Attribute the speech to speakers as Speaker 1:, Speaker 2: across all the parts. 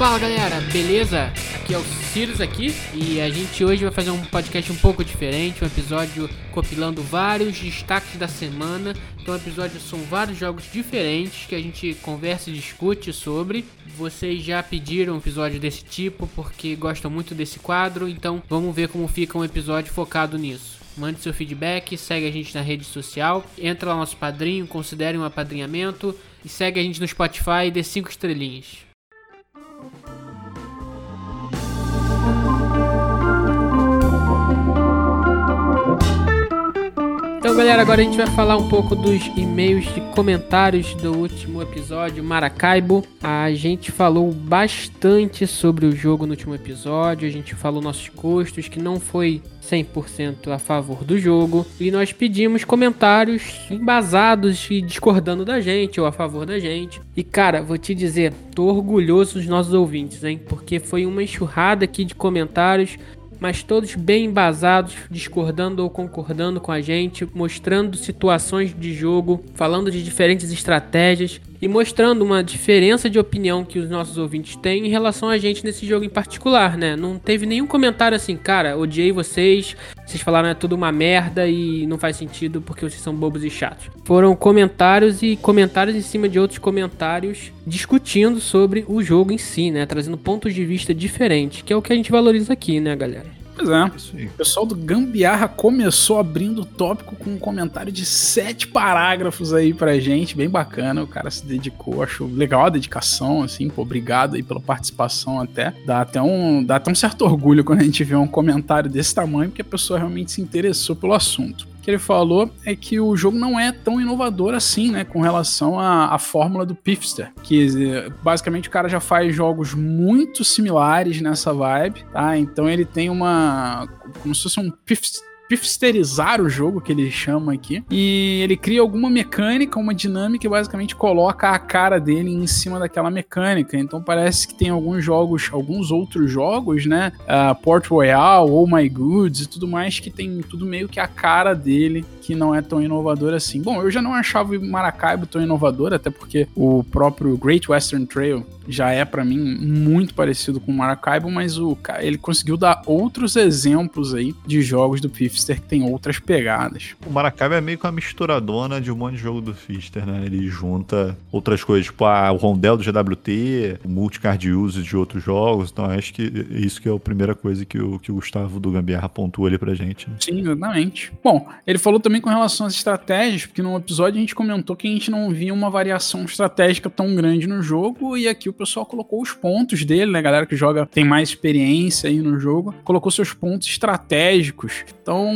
Speaker 1: Fala galera, beleza? Aqui é o Sirius aqui e a gente hoje vai fazer um podcast um pouco diferente, um episódio compilando vários destaques da semana. Então, o episódio são vários jogos diferentes que a gente conversa e discute sobre. Vocês já pediram um episódio desse tipo porque gostam muito desse quadro, então vamos ver como fica um episódio focado nisso. Mande seu feedback, segue a gente na rede social, entra lá no nosso padrinho, considere um apadrinhamento e segue a gente no Spotify e dê 5 estrelinhas. Então, galera, agora a gente vai falar um pouco dos e-mails de comentários do último episódio, Maracaibo. A gente falou bastante sobre o jogo no último episódio, a gente falou nossos gostos, que não foi 100% a favor do jogo, e nós pedimos comentários embasados e discordando da gente ou a favor da gente. E cara, vou te dizer, tô orgulhoso dos nossos ouvintes, hein? Porque foi uma enxurrada aqui de comentários mas todos bem embasados, discordando ou concordando com a gente, mostrando situações de jogo, falando de diferentes estratégias e mostrando uma diferença de opinião que os nossos ouvintes têm em relação a gente nesse jogo em particular, né? Não teve nenhum comentário assim, cara, odiei vocês, vocês falaram é tudo uma merda e não faz sentido porque vocês são bobos e chatos. Foram comentários e comentários em cima de outros comentários discutindo sobre o jogo em si, né? Trazendo pontos de vista diferentes, que é o que a gente valoriza aqui, né, galera?
Speaker 2: Pois é. O pessoal do Gambiarra começou abrindo o tópico com um comentário de sete parágrafos aí pra gente, bem bacana. O cara se dedicou, acho legal a dedicação, assim, pô, obrigado aí pela participação até. Dá até um, dá até um certo orgulho quando a gente vê um comentário desse tamanho, porque a pessoa realmente se interessou pelo assunto que ele falou é que o jogo não é tão inovador assim, né, com relação à, à fórmula do Pifster, que basicamente o cara já faz jogos muito similares nessa vibe, tá? Então ele tem uma como se fosse um Pifster pifsterizar o jogo, que ele chama aqui. E ele cria alguma mecânica, uma dinâmica e basicamente coloca a cara dele em cima daquela mecânica. Então parece que tem alguns jogos, alguns outros jogos, né? Uh, Port Royal, Oh My Goods e tudo mais, que tem tudo meio que a cara dele, que não é tão inovador assim. Bom, eu já não achava o Maracaibo tão inovador, até porque o próprio Great Western Trail já é para mim muito parecido com o Maracaibo, mas o ele conseguiu dar outros exemplos aí de jogos do Pfister que tem outras pegadas.
Speaker 3: O Maracaibo é meio que uma misturadona de um monte de jogo do Pfister, né? Ele junta outras coisas, tipo a, o Rondel do GWT, o Multicard Use de outros jogos, então acho que isso que é a primeira coisa que o, que o Gustavo do Gambiarra pontua ali pra gente. Né?
Speaker 2: Sim, exatamente. Bom, ele falou também com relação às estratégias, porque no episódio a gente comentou que a gente não via uma variação estratégica tão grande no jogo, e aqui o pessoal colocou os pontos dele, né? Galera que joga, tem mais experiência aí no jogo, colocou seus pontos estratégicos. Então,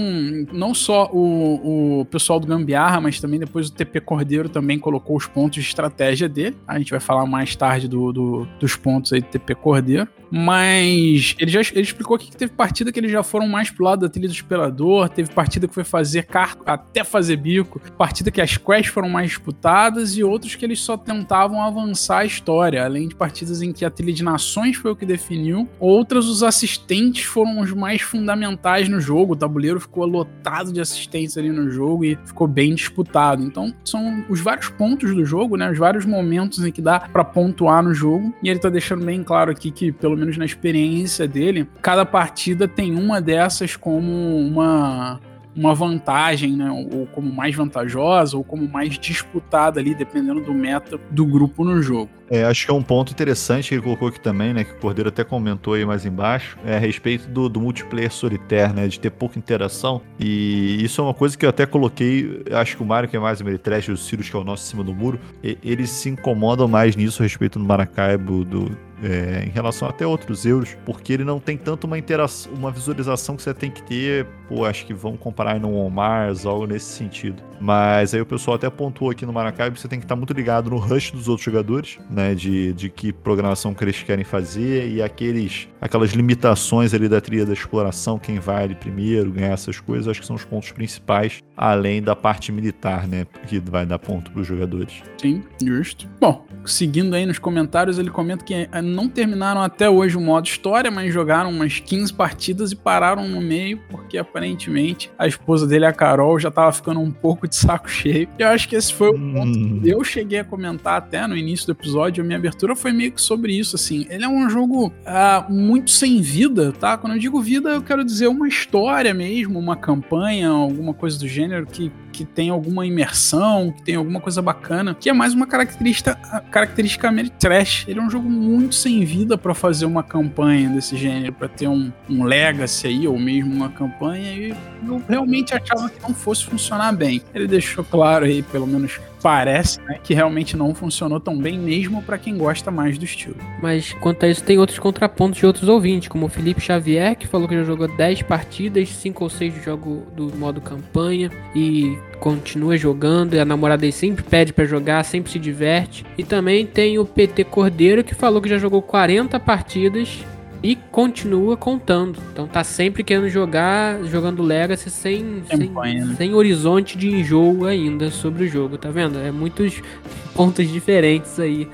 Speaker 2: não só o, o pessoal do Gambiarra, mas também depois o TP Cordeiro também colocou os pontos de estratégia dele. A gente vai falar mais tarde do, do dos pontos aí do TP Cordeiro. Mas ele já ele explicou aqui que teve partida que eles já foram mais pro lado da trilha do esperador, teve partida que foi fazer carro até fazer bico, partida que as quests foram mais disputadas e outros que eles só tentavam avançar a história, além de partidas em que a trilha de nações foi o que definiu, outras os assistentes foram os mais fundamentais no jogo, o tabuleiro ficou lotado de assistentes ali no jogo e ficou bem disputado. Então são os vários pontos do jogo, né, os vários momentos em que dá para pontuar no jogo, e ele tá deixando bem claro aqui que pelo menos na experiência dele, cada partida tem uma dessas como uma uma vantagem, né? Ou como mais vantajosa, ou como mais disputada ali, dependendo do meta do grupo no jogo.
Speaker 3: É, acho que é um ponto interessante que ele colocou aqui também, né? Que o Cordeiro até comentou aí mais embaixo, é a respeito do, do multiplayer solitário, né? De ter pouca interação. E isso é uma coisa que eu até coloquei. Acho que o Mario, que é mais o Meritrash, e o Sirius, que é o nosso em cima do muro, eles se incomodam mais nisso a respeito do Maracaibo, do, é, em relação até outros euros, porque ele não tem tanto uma interação, uma visualização que você tem que ter, pô, acho que vão comparar no On Mars, algo nesse sentido. Mas aí o pessoal até pontuou aqui no Maracaibo, você tem que estar muito ligado no rush dos outros jogadores, né, de, de que programação que eles querem fazer e aqueles, aquelas limitações ali da trilha da exploração, quem vai ali primeiro, ganhar essas coisas, acho que são os pontos principais, além da parte militar, né, que vai dar ponto para os jogadores.
Speaker 2: Sim, justo. Bom, seguindo aí nos comentários, ele comenta que não terminaram até hoje o modo história, mas jogaram umas 15 partidas e pararam no meio, porque aparentemente a esposa dele, a Carol, já tava ficando um pouco de saco cheio. E eu acho que esse foi o ponto
Speaker 3: Hum.
Speaker 2: que eu cheguei a comentar até no início do episódio. A minha abertura foi meio que sobre isso, assim. Ele é um jogo ah, muito sem vida, tá? Quando eu digo vida, eu quero dizer uma história mesmo, uma campanha, alguma coisa do gênero que que tem alguma imersão, que tem alguma coisa bacana, que é mais uma característica, característica trash. Ele é um jogo muito sem vida pra fazer uma campanha desse gênero, pra ter um, um legacy aí, ou mesmo uma campanha, e eu realmente achava que não fosse funcionar bem. Ele deixou claro aí, pelo menos parece, né, que realmente não funcionou tão bem, mesmo pra quem gosta mais do estilo.
Speaker 1: Mas quanto a isso, tem outros contrapontos de outros ouvintes, como o Felipe Xavier, que falou que já jogou 10 partidas, 5 ou 6 do jogo do modo campanha e continua jogando. E a namorada dele sempre pede pra jogar, sempre se diverte. E também tem o PT Cordeiro, que falou que já jogou 40 partidas e continua contando. Então tá sempre querendo jogar, jogando Legacy sem, sem, sem horizonte de enjoo ainda sobre o jogo, tá vendo? É muitos pontos diferentes aí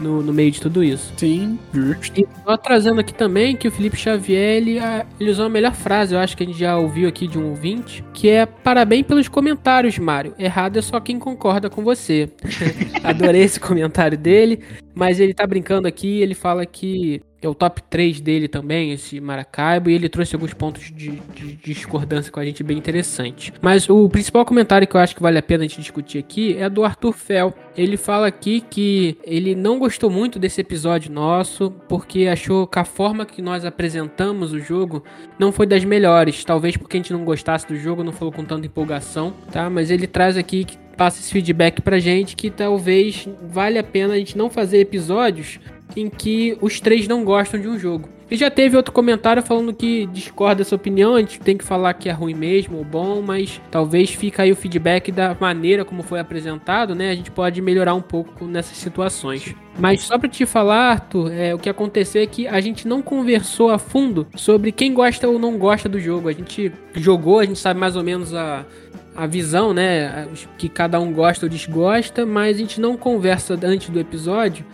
Speaker 1: no, no meio de tudo isso.
Speaker 2: Sim, justo.
Speaker 1: E só trazendo aqui também que o Felipe Xavier, ele, ah, ele usou a melhor frase, eu acho que a gente já ouviu aqui de um ouvinte, que é parabéns pelos comentários, Mário. Errado é só quem concorda com você. Adorei esse comentário dele, mas ele tá brincando aqui, ele fala que é o top 3 dele também, esse Maracaibo, e ele trouxe alguns pontos de, de discordância com a gente bem interessante. Mas o principal comentário que eu acho que vale a pena a gente discutir aqui é do Arthur Fel. Ele fala aqui que ele não gostou muito desse episódio nosso, porque achou que a forma que nós apresentamos o jogo não foi das melhores. Talvez porque a gente não gostasse do jogo, não falou com tanta empolgação, tá? Mas ele traz aqui que passa esse feedback pra gente que talvez vale a pena a gente não fazer episódios em que os três não gostam de um jogo. E já teve outro comentário falando que discorda dessa opinião, a gente tem que falar que é ruim mesmo ou bom, mas talvez fica aí o feedback da maneira como foi apresentado, né? A gente pode melhorar um pouco nessas situações. Mas só pra te falar, Arthur, é, o que aconteceu é que a gente não conversou a fundo sobre quem gosta ou não gosta do jogo. A gente jogou, a gente sabe mais ou menos a, a visão, né? Que cada um gosta ou desgosta, mas a gente não conversa antes do episódio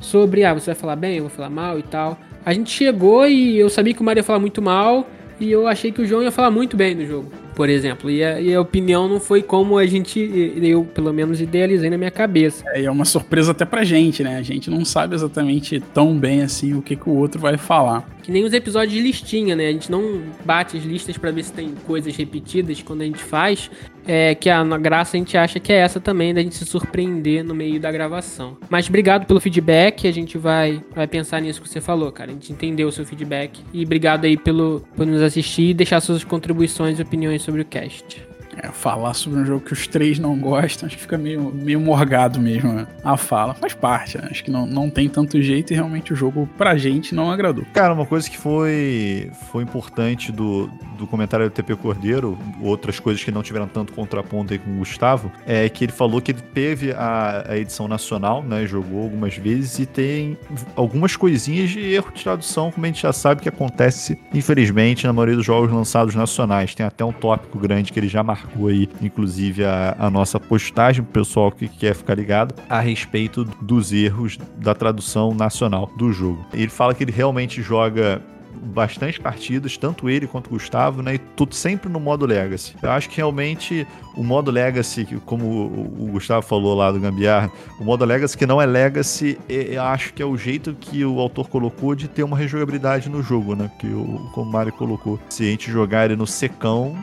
Speaker 1: sobre, ah, você vai falar bem, eu vou falar mal e tal. A gente chegou e eu sabia que o Mario ia falar muito mal e eu achei que o João ia falar muito bem no jogo, por exemplo. E a, e a opinião não foi como a gente, eu pelo menos idealizei na minha cabeça.
Speaker 2: É, e é uma surpresa até pra gente, né? A gente não sabe exatamente tão bem assim o que, que o outro vai falar.
Speaker 1: Que nem os episódios de listinha, né? A gente não bate as listas pra ver se tem coisas repetidas quando a gente faz. É que a, na graça a gente acha que é essa também, da gente se surpreender no meio da gravação. Mas obrigado pelo feedback, a gente vai, vai pensar nisso que você falou, cara. A gente entendeu o seu feedback. E obrigado aí pelo, por nos assistir e deixar suas contribuições e opiniões sobre o cast.
Speaker 2: É, falar sobre um jogo que os três não gostam, acho que fica meio, meio morgado mesmo né? a fala. Faz parte, né? acho que não, não tem tanto jeito e realmente o jogo pra gente não agradou.
Speaker 3: Cara, uma coisa que foi, foi importante do, do comentário do TP Cordeiro, outras coisas que não tiveram tanto contraponto aí com o Gustavo, é que ele falou que ele teve a, a edição nacional, né? Jogou algumas vezes e tem algumas coisinhas de erro de tradução, como a gente já sabe que acontece, infelizmente, na maioria dos jogos lançados nacionais. Tem até um tópico grande que ele já marcou aí, inclusive, a, a nossa postagem pro pessoal que quer ficar ligado a respeito dos erros da tradução nacional do jogo. Ele fala que ele realmente joga bastante partidas, tanto ele quanto o Gustavo, né? E tudo sempre no modo Legacy. Eu acho que realmente o modo Legacy, como o Gustavo falou lá do Gambiarra, o modo Legacy que não é Legacy, eu acho que é o jeito que o autor colocou de ter uma rejogabilidade no jogo, né? Que o, como o Mario colocou. Se a gente jogar ele no secão,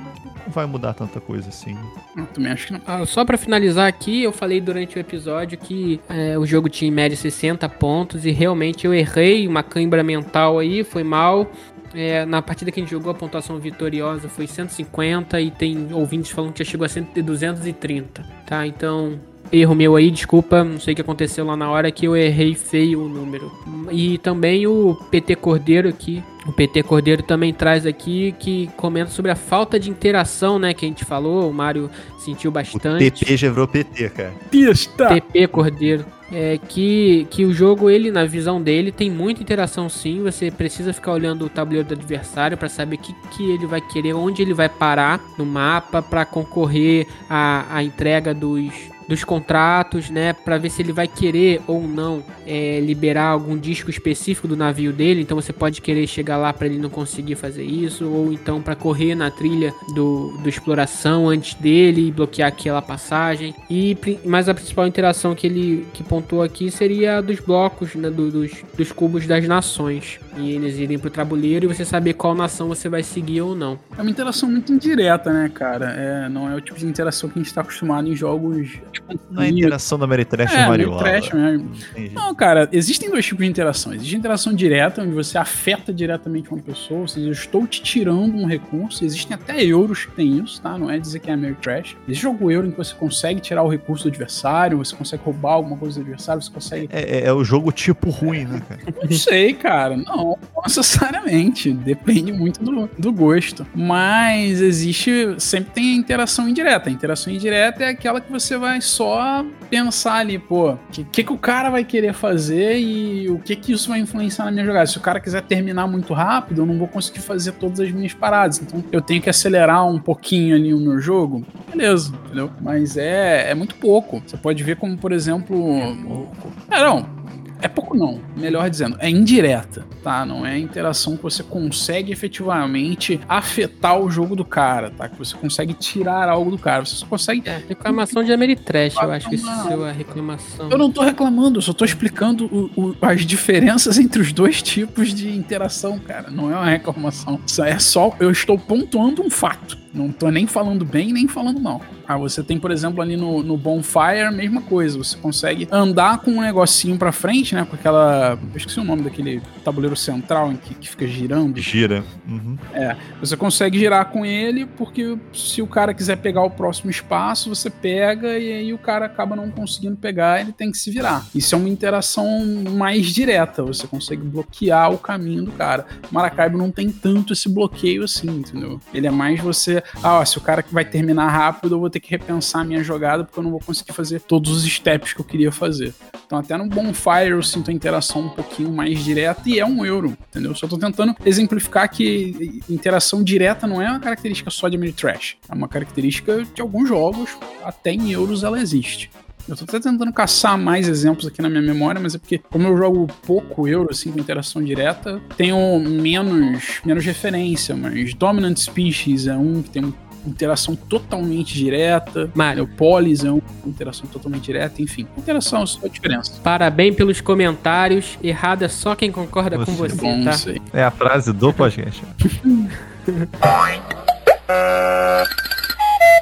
Speaker 3: não vai mudar tanta coisa assim.
Speaker 2: Eu também acho que não.
Speaker 1: Ah, só pra finalizar aqui, eu falei durante o episódio que é, o jogo tinha em média 60 pontos e realmente eu errei uma cãibra mental aí, foi mal. É, na partida que a gente jogou, a pontuação vitoriosa foi 150 e tem ouvintes falando que já chegou a 100 230, tá? Então, erro meu aí, desculpa, não sei o que aconteceu lá na hora que eu errei feio o número. E também o PT Cordeiro aqui, o PT Cordeiro também traz aqui que comenta sobre a falta de interação, né, que a gente falou, o Mário sentiu bastante.
Speaker 3: O TP já virou PT, cara.
Speaker 2: Pista!
Speaker 1: TP Cordeiro. É que, que o jogo, ele, na visão dele, tem muita interação sim. Você precisa ficar olhando o tabuleiro do adversário para saber o que, que ele vai querer, onde ele vai parar no mapa para concorrer à, à entrega dos, dos contratos, né, para ver se ele vai querer ou não é, liberar algum disco específico do navio dele. Então você pode querer chegar lá para ele não conseguir fazer isso, ou então para correr na trilha do, do exploração antes dele e bloquear aquela passagem. E mas a principal interação que ele que pontuou aqui seria a dos blocos, né, do, dos, dos cubos das nações e eles irem pro tabuleiro e você saber qual nação você vai seguir ou não.
Speaker 2: É uma interação muito indireta, né, cara? É, não é o tipo de interação que a gente tá acostumado em jogos.
Speaker 3: Tipo, não é interação da Meritrash é, Mario
Speaker 2: Trash mesmo. Não, cara, existem dois tipos de interação. Existe interação direta, onde você afeta diretamente uma pessoa, ou seja, eu estou te tirando um recurso. Existem até euros que tem isso, tá? Não é dizer que é Ameritrash. Existe jogo euro em que você consegue tirar o recurso do adversário, você consegue roubar alguma coisa do adversário, você consegue.
Speaker 3: É, é, é o jogo tipo ruim, né,
Speaker 2: cara? Não sei, cara. Não, não, necessariamente. Depende muito do, do gosto. Mas existe. Sempre tem a interação indireta. A interação indireta é aquela que você vai só pensar ali, pô, o que, que, que, o cara vai querer fazer e o que, que isso vai influenciar na minha jogada. Se o cara quiser terminar muito rápido, eu não vou conseguir fazer todas as minhas paradas. Então eu tenho que acelerar um pouquinho ali o meu jogo. Beleza, entendeu? Mas é, é muito pouco. Você pode ver como, por exemplo. É, pouco. é não é pouco não, melhor dizendo, é indireta, tá? Não é interação que você consegue efetivamente afetar o jogo do cara, tá? Que você consegue tirar algo do cara. Você só consegue. É,
Speaker 1: reclamação de Ameritrash, eu acho que isso é a reclamação.
Speaker 2: Eu não tô reclamando, eu só tô explicando o, o, as diferenças entre os dois tipos de interação, cara. Não é uma reclamação. Isso é só. Eu estou pontuando um fato. Não tô nem falando bem nem falando mal. Ah, você tem, por exemplo, ali no, no Bonfire, mesma coisa. Você consegue andar com um negocinho pra frente, né? Com aquela. Eu esqueci o nome daquele tabuleiro central em que, que fica girando.
Speaker 3: Gira.
Speaker 2: Uhum. É. Você consegue girar com ele, porque se o cara quiser pegar o próximo espaço, você pega e aí o cara acaba não conseguindo pegar, ele tem que se virar. Isso é uma interação mais direta. Você consegue bloquear o caminho do cara. Maracaibo não tem tanto esse bloqueio assim, entendeu? Ele é mais você. Ah, ó, se o cara vai terminar rápido, eu vou ter que repensar a minha jogada porque eu não vou conseguir fazer todos os steps que eu queria fazer. Então até no Bonfire eu sinto a interação um pouquinho mais direta e é um euro, entendeu? Só tô tentando exemplificar que interação direta não é uma característica só de Trash, é uma característica de alguns jogos, até em euros ela existe. Eu tô até tentando caçar mais exemplos aqui na minha memória, mas é porque, como eu jogo pouco euro, assim, com interação direta, tenho menos, menos referência, mas Dominant Species é um que tem interação totalmente direta. Mário. O Polis é uma interação totalmente direta, enfim. Interação, só a diferença.
Speaker 1: Parabéns pelos comentários. Errado é só quem concorda você. com você, Bom, tá?
Speaker 3: É a frase do podcast.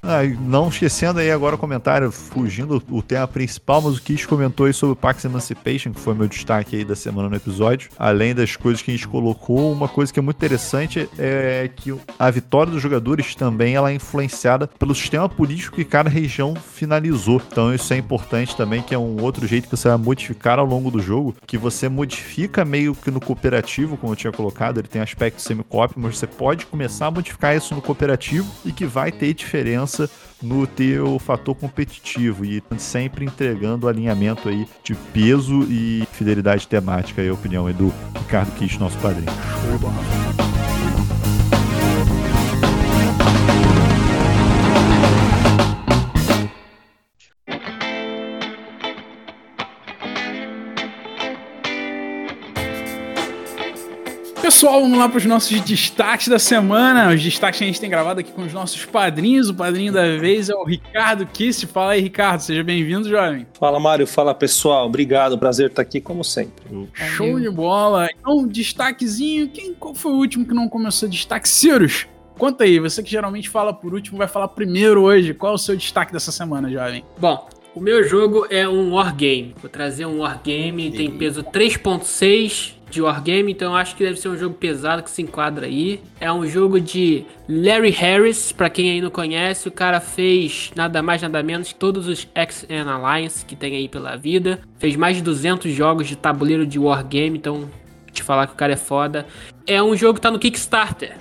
Speaker 3: Ah, não esquecendo aí agora o comentário, fugindo o tema principal, mas o Kish comentou aí sobre o Pax Emancipation, que foi meu destaque aí da semana no episódio. Além das coisas que a gente colocou, uma coisa que é muito interessante é que a vitória dos jogadores também ela é influenciada pelo sistema político que cada região finalizou. Então isso é importante também, que é um outro jeito que você vai modificar ao longo do jogo, que você modifica meio que no cooperativo, como eu tinha colocado, ele tem aspecto semi-cop, mas você pode começar a modificar isso no cooperativo e que vai ter diferença no teu fator competitivo e sempre entregando alinhamento aí de peso e fidelidade temática, aí a opinião é do Ricardo Kish, nosso padrinho.
Speaker 2: Pessoal, vamos lá para os nossos destaques da semana. Os destaques que a gente tem gravado aqui com os nossos padrinhos. O padrinho da vez é o Ricardo Kiss. Fala aí, Ricardo. Seja bem-vindo, jovem.
Speaker 4: Fala, Mário. Fala, pessoal. Obrigado. Prazer estar aqui, como sempre.
Speaker 2: Show de bola. Então, destaquezinho. Quem, qual foi o último que não começou destaque? Cirus. Conta aí, você que geralmente fala por último, vai falar primeiro hoje. Qual é o seu destaque dessa semana, jovem?
Speaker 1: Bom, o meu jogo é um Wargame. Vou trazer um Wargame, tem peso 3.6 de Wargame, então eu acho que deve ser um jogo pesado que se enquadra aí. É um jogo de Larry Harris, para quem aí não conhece, o cara fez nada mais nada menos que todos os X-And Alliance que tem aí pela vida. Fez mais de 200 jogos de tabuleiro de Wargame, então te falar que o cara é foda. É um jogo que tá no Kickstarter.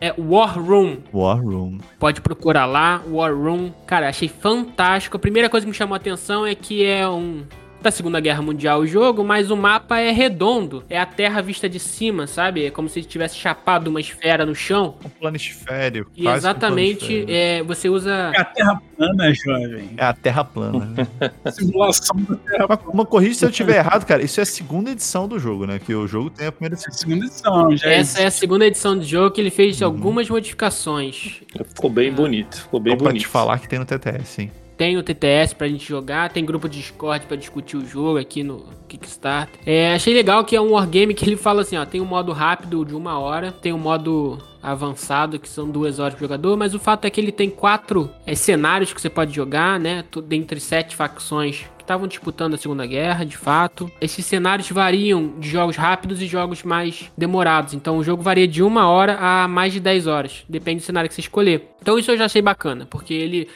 Speaker 1: É War Room.
Speaker 3: War Room.
Speaker 1: Pode procurar lá, War Room. Cara, achei fantástico. A primeira coisa que me chamou a atenção é que é um da Segunda Guerra Mundial o jogo, mas o mapa é redondo. É a Terra vista de cima, sabe? É como se tivesse chapado uma esfera no chão.
Speaker 3: Um planisfério.
Speaker 1: E exatamente, é, você usa.
Speaker 2: É a Terra plana, jovem.
Speaker 3: É a Terra plana. Né?
Speaker 2: Simulação da Terra
Speaker 3: plana. Uma corrija se eu estiver errado, cara. Isso é a segunda edição do jogo, né? Que o jogo tem a primeira edição.
Speaker 2: É a segunda edição, já
Speaker 1: Essa existe. é a segunda edição do jogo que ele fez uhum. algumas modificações.
Speaker 4: Ficou bem bonito. Ficou bem
Speaker 3: Só
Speaker 4: bonito.
Speaker 3: te falar que tem no TTS, sim
Speaker 1: tem o TTS pra gente jogar, tem grupo de Discord pra discutir o jogo aqui no Kickstarter. É, achei legal que é um wargame que ele fala assim, ó, tem um modo rápido de uma hora, tem um modo avançado, que são duas horas pro jogador, mas o fato é que ele tem quatro é, cenários que você pode jogar, né, dentre sete facções que estavam disputando a Segunda Guerra, de fato. Esses cenários variam de jogos rápidos e jogos mais demorados, então o jogo varia de uma hora a mais de 10 horas, depende do cenário que você escolher. Então isso eu já achei bacana, porque ele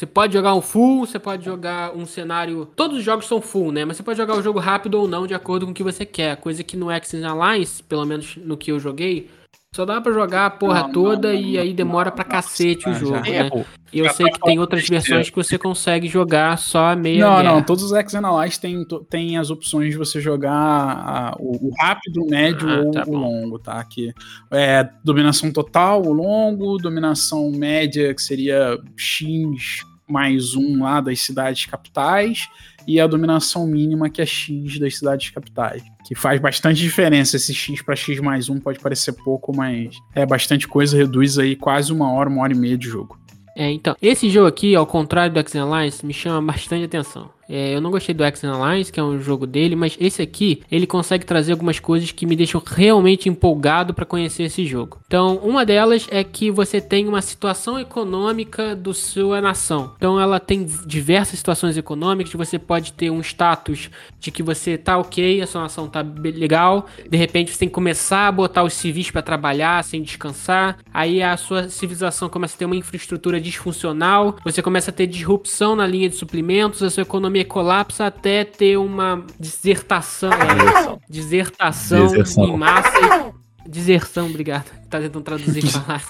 Speaker 1: você pode jogar um full, você pode jogar um cenário. Todos os jogos são full, né? Mas você pode jogar o jogo rápido ou não, de acordo com o que você quer. Coisa que no X Alliance, pelo menos no que eu joguei, só dá pra jogar a porra não, toda não, não, e aí demora pra cacete o jogo, né? É, e eu sei que tem outras versões que você consegue jogar só a meia
Speaker 2: Não,
Speaker 1: guerra.
Speaker 2: não, todos os X Analyze tem, tem as opções de você jogar a, o, o, rápido, o médio ah, ou tá o longo, tá? Que é dominação total, o longo, dominação média, que seria X mais um lá das cidades capitais, e a dominação mínima, que é X das cidades capitais. Que faz bastante diferença. Esse X para X mais um pode parecer pouco, mas é bastante coisa, reduz aí quase uma hora, uma hora e meia de jogo.
Speaker 1: É, então, esse jogo aqui, ao contrário do X Alliance, me chama bastante atenção. É, eu não gostei do X Alliance, que é um jogo dele, mas esse aqui, ele consegue trazer algumas coisas que me deixam realmente empolgado para conhecer esse jogo. Então, uma delas é que você tem uma situação econômica do sua nação. Então, ela tem diversas situações econômicas, você pode ter um status de que você tá ok, a sua nação tá legal, de repente você tem que começar a botar os civis para trabalhar sem descansar, aí a sua civilização começa a ter uma infraestrutura disfuncional, você começa a ter disrupção na linha de suprimentos, a sua economia economia colapsa até ter uma dissertação, é, dissertação Deserção. em massa. E, deserção, obrigado. Tá tentando traduzir falar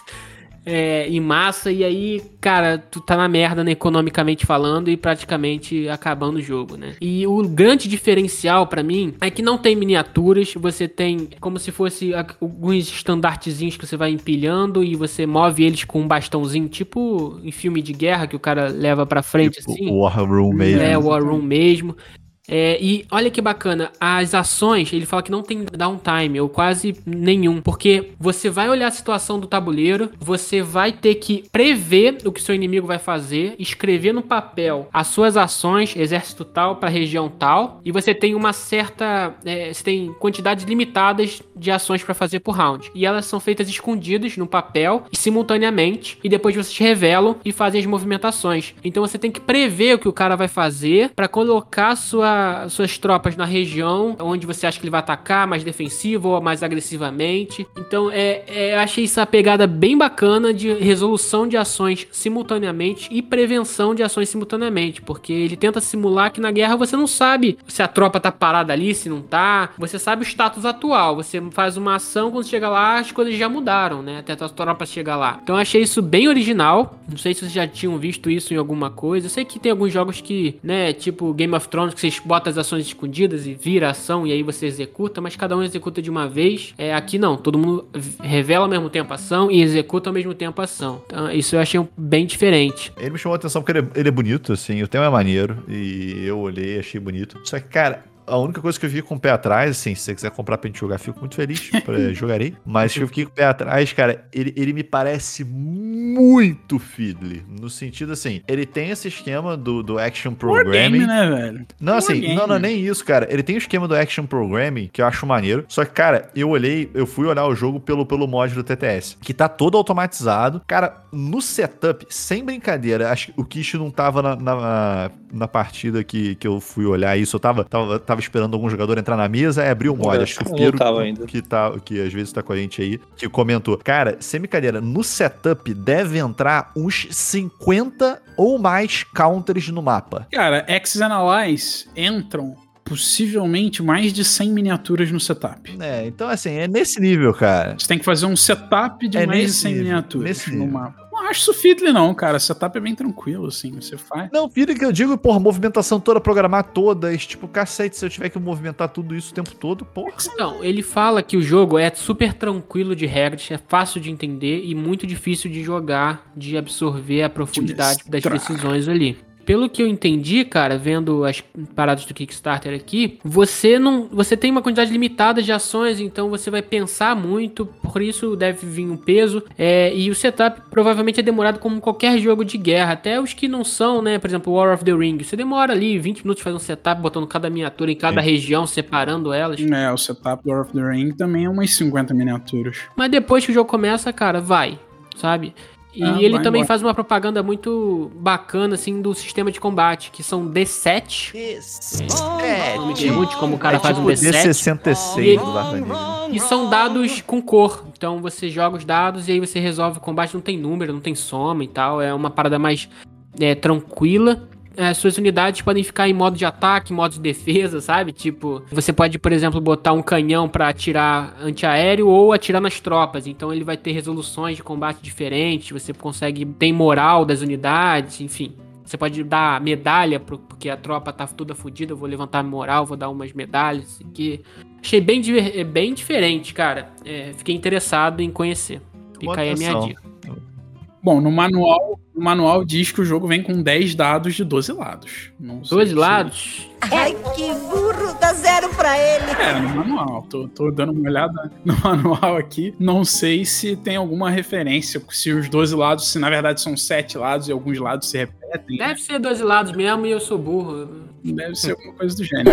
Speaker 1: é, em massa, e aí, cara, tu tá na merda né, economicamente falando e praticamente acabando o jogo, né? E o grande diferencial para mim é que não tem miniaturas, você tem como se fosse alguns estandartezinhos que você vai empilhando e você move eles com um bastãozinho, tipo em filme de guerra que o cara leva pra frente tipo assim.
Speaker 3: War Room mesmo.
Speaker 1: É, War Room mesmo. É, e olha que bacana, as ações, ele fala que não tem downtime, ou quase nenhum, porque você vai olhar a situação do tabuleiro, você vai ter que prever o que seu inimigo vai fazer, escrever no papel as suas ações, exército tal para região tal, e você tem uma certa, é, você tem quantidades limitadas de ações para fazer por round, e elas são feitas escondidas no papel simultaneamente, e depois vocês revelam e fazem as movimentações. Então você tem que prever o que o cara vai fazer para colocar sua suas tropas na região onde você acha que ele vai atacar, mais defensivo ou mais agressivamente. Então, é, é, eu achei essa pegada bem bacana de resolução de ações simultaneamente e prevenção de ações simultaneamente, porque ele tenta simular que na guerra você não sabe se a tropa tá parada ali, se não tá. Você sabe o status atual. Você faz uma ação, quando chega lá, as coisas já mudaram, né? Até a tropa chegar lá. Então, eu achei isso bem original. Não sei se vocês já tinham visto isso em alguma coisa. Eu sei que tem alguns jogos que, né, tipo Game of Thrones, que vocês bota as ações escondidas e vira a ação e aí você executa, mas cada um executa de uma vez. É, aqui não, todo mundo revela ao mesmo tempo a ação e executa ao mesmo tempo a ação. Então, isso eu achei bem diferente.
Speaker 3: Ele me chamou a atenção porque ele é, ele é bonito, assim, o tema é maneiro e eu olhei achei bonito. Só que, cara, a única coisa que eu vi com o pé atrás, assim, se você quiser comprar pra gente jogar, fico muito feliz, pra, jogarei. Mas eu fiquei com o pé atrás, cara, ele, ele me parece muito fiddly. No sentido assim, ele tem esse esquema do, do action programming. Game,
Speaker 2: né, velho?
Speaker 3: Não, assim, não, não, nem isso, cara. Ele tem o esquema do action programming, que eu acho maneiro. Só que, cara, eu olhei, eu fui olhar o jogo pelo, pelo mod do TTS, que tá todo automatizado. Cara, no setup, sem brincadeira, acho que o Kish não tava na, na, na partida que, que eu fui olhar isso. Eu tava, tava, tava tava esperando algum jogador entrar na mesa, é abriu o mod. Acho que o Piero, que, tá, que às vezes tá com a gente aí, que comentou. Cara, sem brincadeira, no setup deve entrar uns 50 ou mais counters no mapa.
Speaker 2: Cara, X-Analyze entram possivelmente mais de 100 miniaturas no setup.
Speaker 3: É, então assim, é nesse nível, cara.
Speaker 2: Você tem que fazer um setup de é mais de 100 nível, miniaturas no nível. mapa acho isso fiddly não, cara. Setup é bem tranquilo, assim, você faz.
Speaker 3: Não, vira que eu digo, porra, movimentação toda, programar todas, tipo, cacete, se eu tiver que movimentar tudo isso o tempo todo, porra.
Speaker 1: Não, ele fala que o jogo é super tranquilo de regras, é fácil de entender e muito difícil de jogar, de absorver a profundidade das decisões ali pelo que eu entendi, cara, vendo as paradas do Kickstarter aqui, você não, você tem uma quantidade limitada de ações, então você vai pensar muito, por isso deve vir um peso. É, e o setup provavelmente é demorado como qualquer jogo de guerra, até os que não são, né? Por exemplo, War of the Ring. Você demora ali 20 minutos fazendo um setup, botando cada miniatura em cada região, separando elas.
Speaker 2: É, o setup do War of the Ring também é umas 50 miniaturas.
Speaker 1: Mas depois que o jogo começa, cara, vai, sabe? E ah, ele também embora. faz uma propaganda muito bacana, assim, do sistema de combate, que são D7. D7. É, não me pergunte como o cara é faz tipo um
Speaker 3: D7. D66
Speaker 1: e, do E são dados com cor. Então você joga os dados e aí você resolve o combate. Não tem número, não tem soma e tal. É uma parada mais é, tranquila é, suas unidades podem ficar em modo de ataque, modo de defesa, sabe? Tipo, você pode, por exemplo, botar um canhão para atirar antiaéreo ou atirar nas tropas. Então ele vai ter resoluções de combate diferentes, você consegue ter moral das unidades, enfim. Você pode dar medalha, porque a tropa tá toda fodida, eu vou levantar moral, vou dar umas medalhas. Que achei bem, é bem diferente, cara. É, fiquei interessado em conhecer. Fica aí a minha dica.
Speaker 2: Bom, no manual, no manual diz que o jogo vem com 10 dados de 12 lados.
Speaker 1: Não 12 lados?
Speaker 5: Ai, que burro! Dá zero pra ele!
Speaker 2: É, no manual. Tô, tô dando uma olhada no manual aqui. Não sei se tem alguma referência, se os 12 lados, se na verdade são 7 lados e alguns lados se repetem.
Speaker 1: Deve ser 12 lados mesmo e eu sou burro.
Speaker 2: Deve ser alguma coisa do gênero.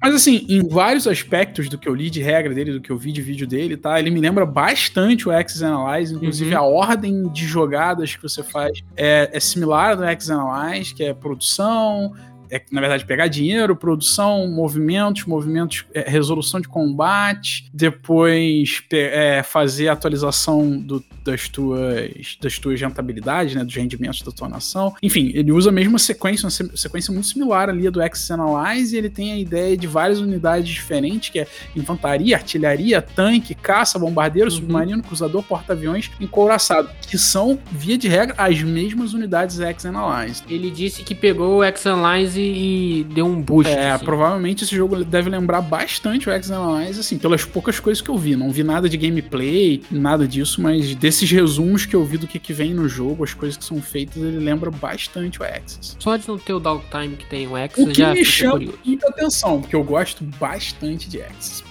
Speaker 2: Mas assim, em vários aspectos do que eu li de regra dele, do que eu vi de vídeo dele, tá? Ele me lembra bastante o Axis Analyze, inclusive uhum. a ordem de jogadas que você faz é, é similar ao Axis Analyze, que é produção, é, na verdade, pegar dinheiro, produção, movimentos, movimentos, é, resolução de combate, depois é, fazer a atualização do, das, tuas, das tuas rentabilidades, né, dos rendimentos da tua nação. Enfim, ele usa a mesma sequência, uma sequência muito similar ali do Access Analyze, e ele tem a ideia de várias unidades diferentes, que é infantaria, artilharia, tanque, caça, bombardeiro, uhum. submarino, cruzador, porta-aviões, encouraçado, que são, via de regra, as mesmas unidades Access Analyze.
Speaker 1: Ele disse que pegou o Access Analyze e deu um boost.
Speaker 2: É, assim. provavelmente esse jogo deve lembrar bastante o X Analyze, assim, pelas poucas coisas que eu vi. Não vi nada de gameplay, nada disso, mas desses resumos que eu vi do que, que vem no jogo, as coisas que são feitas, ele lembra bastante o Axis.
Speaker 1: Só de não ter o downtime que tem o Axis, o que já
Speaker 2: me chama curioso. muita atenção, porque eu gosto bastante de Axis.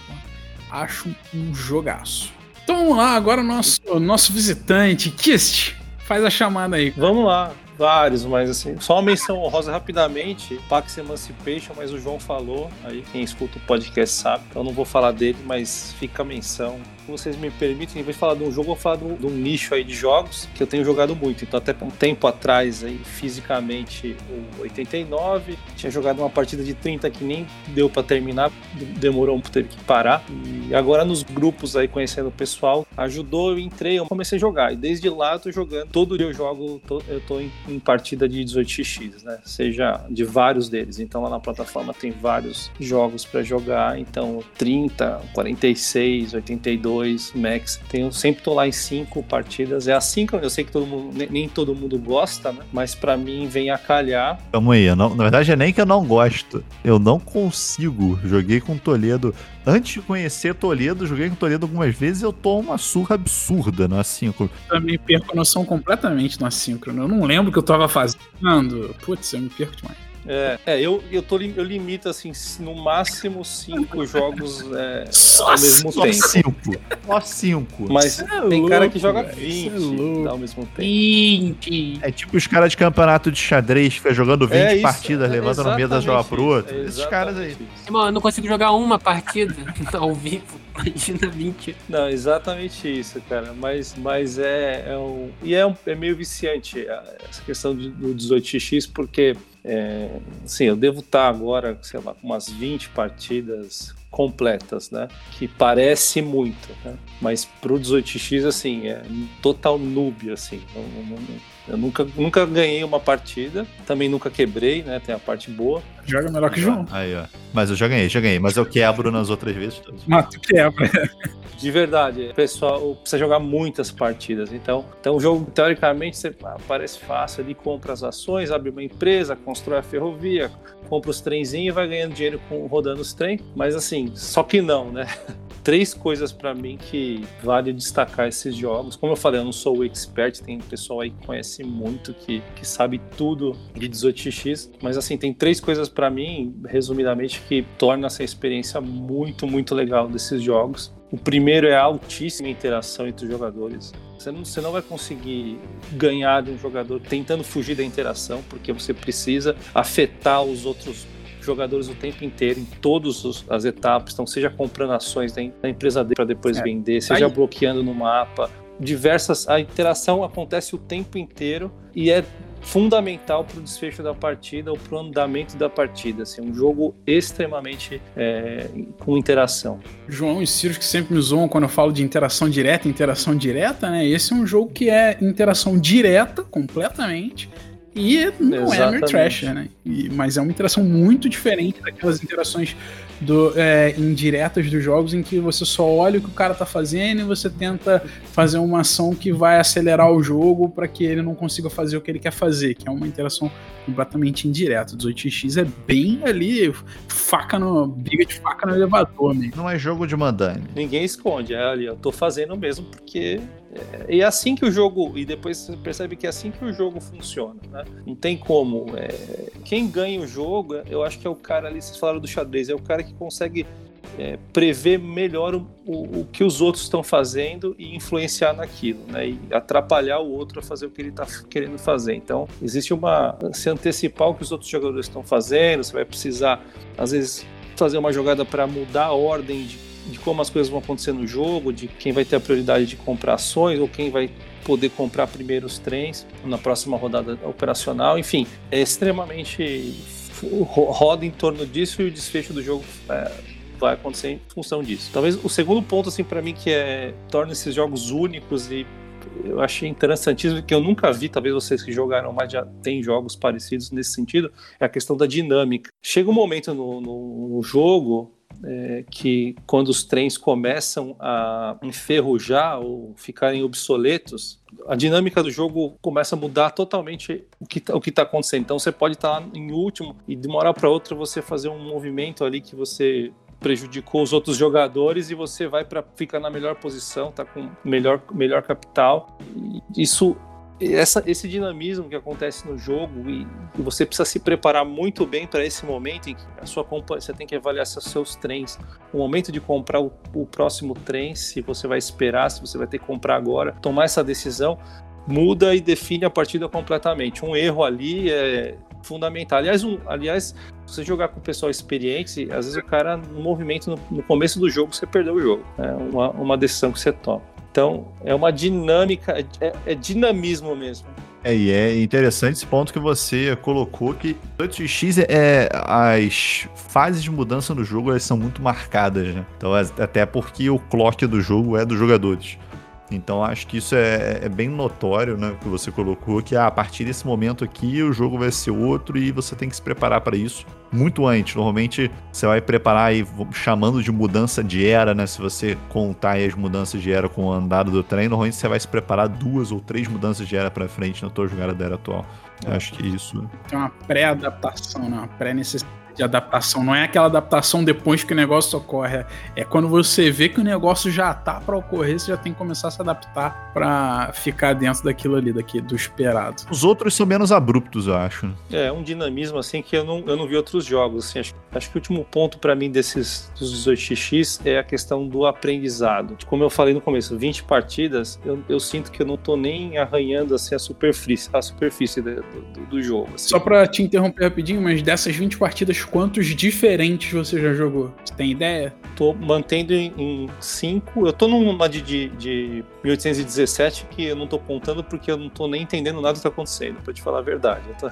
Speaker 2: Acho um jogaço. Então vamos lá, agora o nosso, o nosso visitante, Kist, faz a chamada aí.
Speaker 4: Vamos lá. Vários, mas assim, só uma menção honrosa rapidamente, Pax Emancipation, mas o João falou, aí quem escuta o podcast sabe, então não vou falar dele, mas fica a menção vocês me permitem, em vez de falar de um jogo, eu vou falar de um, de um, nicho aí de jogos que eu tenho jogado muito. Então, até um tempo atrás, aí, fisicamente, o 89, tinha jogado uma partida de 30 que nem deu para terminar, demorou um teve que parar. E agora nos grupos aí, conhecendo o pessoal, ajudou, eu entrei, eu comecei a jogar. E desde lá eu tô jogando, todo dia eu jogo, tô, eu tô em, em partida de 18x, né? Seja de vários deles. Então lá na plataforma tem vários jogos para jogar, então 30, 46, 82, 2, Max. Tenho, sempre tô lá em 5 partidas. É assim que eu sei que todo mundo, nem todo mundo gosta, né? Mas para mim vem a calhar.
Speaker 3: Calma aí, não, na verdade é nem que eu não gosto. Eu não consigo. Joguei com Toledo. Antes de conhecer Toledo, joguei com Toledo algumas vezes eu tô uma surra absurda no A5.
Speaker 2: Também perco a noção completamente no assíncrono. Eu não lembro o que eu tava fazendo. Putz, eu me perco demais.
Speaker 4: É, é, eu, eu, tô, eu limito, assim, no máximo cinco jogos é, ao mesmo
Speaker 3: só
Speaker 4: tempo.
Speaker 3: Cinco. Só cinco.
Speaker 4: Mas é tem louco, cara que joga 20 é ao mesmo tempo.
Speaker 1: 20.
Speaker 3: É tipo os caras de campeonato de xadrez que fica jogando 20 é partidas, levando no meio da jogar pro outro. Esses caras aí.
Speaker 1: Mano, eu não consigo jogar uma partida ao vivo. Imagina 20.
Speaker 4: Não, exatamente isso, cara. Mas, mas é, é um. E é, um, é meio viciante essa questão do 18x, porque é, sim, eu devo estar agora, sei lá, com umas 20 partidas completas, né? Que parece muito, né? Mas pro 18x, assim, é total noob, assim. Não, não, não, Eu nunca, nunca ganhei uma partida, também nunca quebrei, né? Tem a parte boa.
Speaker 2: Joga melhor que o João.
Speaker 3: Aí, ó. Mas eu já ganhei, já ganhei. Mas eu quebro nas outras vezes.
Speaker 2: Mas tu quebra.
Speaker 4: De verdade, o pessoal precisa jogar muitas partidas. Então, então o jogo, teoricamente, você ah, parece fácil ali, compra as ações, abre uma empresa, constrói a ferrovia, compra os trenzinhos e vai ganhando dinheiro com, rodando os trem. Mas assim, só que não, né? Três coisas para mim que vale destacar esses jogos. Como eu falei, eu não sou o expert, tem pessoal aí que conhece muito, que, que sabe tudo de 18x. Mas assim, tem três coisas para mim, resumidamente, que tornam essa experiência muito, muito legal desses jogos. O primeiro é a altíssima interação entre os jogadores. Você não, você não vai conseguir ganhar de um jogador tentando fugir da interação, porque você precisa afetar os outros jogadores o tempo inteiro, em todas as etapas. Então, seja comprando ações da empresa dele para depois é. vender, seja Aí. bloqueando no mapa. Diversas. A interação acontece o tempo inteiro e é fundamental para o desfecho da partida ou para o andamento da partida. Assim, um jogo extremamente é, com interação.
Speaker 2: João e Ciro que sempre me zoam quando eu falo de interação direta, interação direta, né? Esse é um jogo que é interação direta, completamente. E não Exatamente. é Ameritrash, né? E, mas é uma interação muito diferente daquelas interações do, é, indiretas dos jogos em que você só olha o que o cara tá fazendo e você tenta fazer uma ação que vai acelerar o jogo para que ele não consiga fazer o que ele quer fazer, que é uma interação completamente indireta. 18x é bem ali, faca no. briga de faca no elevador, né?
Speaker 3: Não é jogo de mandane.
Speaker 4: Ninguém esconde, é ali, eu tô fazendo mesmo porque é, e é assim que o jogo. E depois você percebe que é assim que o jogo funciona. Né? Não tem como. É, quem ganha o jogo, eu acho que é o cara ali, vocês falaram do xadrez, é o cara que consegue é, prever melhor o, o, o, que os outros estão fazendo e influenciar naquilo, né? E atrapalhar o outro a fazer o que ele está querendo fazer. Então, existe uma. se antecipar o que os outros jogadores estão fazendo, você vai precisar, às vezes, fazer uma jogada para mudar a ordem de de como as coisas vão acontecer no jogo, de quem vai ter a prioridade de comprar ações ou quem vai poder comprar primeiro os trens na próxima rodada operacional. Enfim, é extremamente roda em torno disso e o desfecho do jogo é, vai acontecer em função disso. Talvez o segundo ponto assim para mim que é torna esses jogos únicos e eu achei interessantíssimo que eu nunca vi, talvez vocês que jogaram mais já tem jogos parecidos nesse sentido, é a questão da dinâmica. Chega um momento no, no, no jogo é, que quando os trens começam a enferrujar ou ficarem obsoletos, a dinâmica do jogo começa a mudar totalmente o que tá, o que está acontecendo. Então você pode estar tá em último e de uma hora para outra você fazer um movimento ali que você prejudicou os outros jogadores e você vai para ficar na melhor posição, tá com melhor melhor capital. Isso essa, esse dinamismo que acontece no jogo e, e você precisa se preparar muito bem para esse momento em que a sua você tem que avaliar seus, trens, o momento de comprar o, o, próximo trem, se você vai esperar, se você vai ter que comprar agora, tomar essa decisão muda e define a partida completamente. Um erro ali é fundamental. Aliás, um, aliás, você jogar com o pessoal experiente, às vezes o cara no movimento no, no começo do jogo você perdeu o jogo. É uma, uma decisão que você toma. Então, é uma dinâmica, é, é dinamismo mesmo.
Speaker 3: É, e é interessante esse ponto que você colocou que 8x é as fases de mudança no jogo elas são muito marcadas, né? Então, é, até porque o clock do jogo é dos jogadores. Então acho que isso é, é, bem notório, né? Que você colocou que ah, a partir desse momento aqui o jogo vai ser outro e você tem que se preparar para isso muito antes. Normalmente você vai preparar aí chamando de mudança de era, né? Se você contar as mudanças de era com o andado do trem, normalmente você vai se preparar duas ou três mudanças de era para frente na tua jogada da era atual. É. Acho que isso.
Speaker 2: Tem uma pré-adaptação, né? Uma pré-necessidade de adaptação. Não é aquela adaptação depois que o negócio ocorre. É quando você vê que o negócio já tá para ocorrer, você já tem que começar a se adaptar para ficar dentro daquilo ali, daqui, do esperado.
Speaker 3: Os outros são menos abruptos, eu acho.
Speaker 4: É, um dinamismo assim que eu não, eu não vi outros jogos. Assim, acho, acho que o último ponto para mim desses dos 18x é a questão do aprendizado. Como eu falei no começo, 20 partidas, eu, eu sinto que eu não tô nem arranhando assim a superfície, a superfície do, do, do jogo. Assim.
Speaker 2: Só para te interromper rapidinho, mas dessas 20 partidas quantos diferentes você já jogou? Você tem ideia?
Speaker 4: Tô mantendo em 5. Eu tô numa de, de, de 1817 que eu não tô contando porque eu não tô nem entendendo nada que tá acontecendo, pra te falar a verdade. Eu, tô...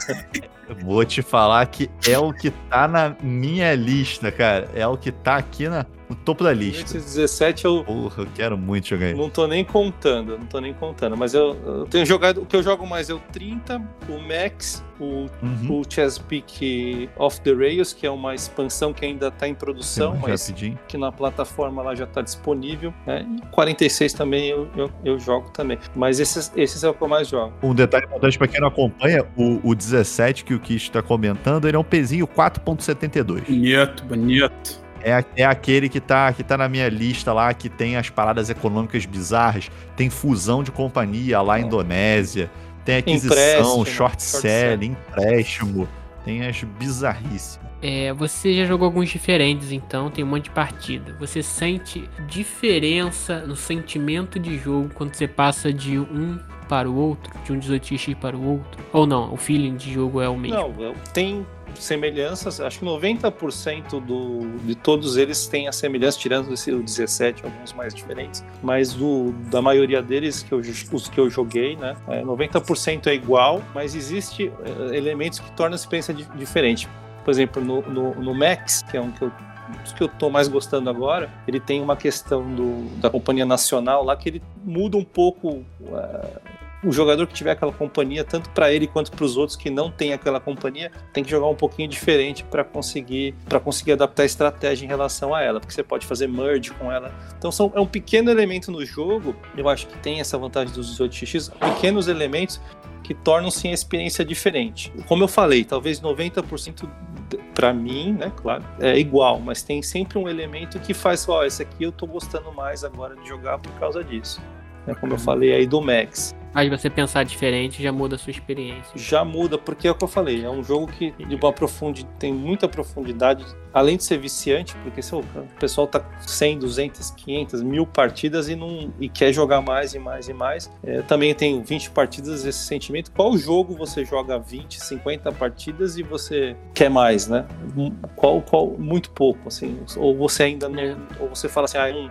Speaker 3: vou te falar que é o que tá na minha lista, cara. É o que tá aqui na no topo da lista.
Speaker 4: Esses 17 eu
Speaker 3: Porra, eu quero muito jogar ele.
Speaker 4: não tô nem contando, não tô nem contando. Mas eu, eu tenho jogado. O que eu jogo mais é o 30, o Max, o,
Speaker 3: Uhum.
Speaker 4: o Chesapeake Off the Rails, que é uma expansão que ainda tá em produção, mas
Speaker 3: Rapidinho.
Speaker 4: que na plataforma lá já está disponível. Né? E 46 também eu, eu, eu jogo também. Mas esses, esses é o que eu mais jogo.
Speaker 3: Um detalhe importante pra quem não acompanha, o, o 17 que o Kish tá comentando, ele é um pezinho 4.72.
Speaker 2: Bonito, bonito.
Speaker 3: É, é aquele que tá, que tá na minha lista lá, que tem as paradas econômicas bizarras, tem fusão de companhia lá Indonésia, tem aquisição, short
Speaker 4: short
Speaker 3: selling, empréstimo, tem as bizarrices.
Speaker 1: É, você já jogou alguns diferentes, então tem um monte de partida. Você sente diferença no sentimento de jogo quando você passa de um para o outro, de um 18x para o outro? Ou não, o feeling de jogo é o mesmo?
Speaker 4: Não, eu- tem semelhanças, acho que 90% do, de todos eles têm a semelhança, tirando esse o 17, alguns mais diferentes, mas do, da maioria deles, que eu, os que eu joguei, né, é, 90% é igual, mas existe é, elementos que tornam a experiência di- diferente. Por exemplo, no, no, no Max, que é um que eu dos que eu tô mais gostando agora, ele tem uma questão do, da companhia nacional lá que ele muda um pouco é, o jogador que tiver aquela companhia, tanto para ele quanto para os outros que não tem aquela companhia, tem que jogar um pouquinho diferente para conseguir para conseguir adaptar a estratégia em relação a ela, porque você pode fazer merge com ela. Então são, é um pequeno elemento no jogo, eu acho que tem essa vantagem dos 18x, pequenos elementos que tornam sim a experiência diferente. Como eu falei, talvez 90% para mim, né, claro, é igual, mas tem sempre um elemento que faz, ó, esse aqui eu tô gostando mais agora de jogar por causa disso. É como eu falei aí do Max.
Speaker 1: Aí você pensar diferente já muda a sua experiência.
Speaker 4: Já muda, porque é o que eu falei, é um jogo que de uma profundidade, tem muita profundidade, além de ser viciante, porque o pessoal tá 100, 200, 500, mil partidas e, não, e quer jogar mais e mais e mais. É, também tem 20 partidas esse sentimento. Qual jogo você joga 20, 50 partidas e você quer mais, né? Qual, qual muito pouco, assim. Ou você ainda não. Ou você fala assim, ah, não,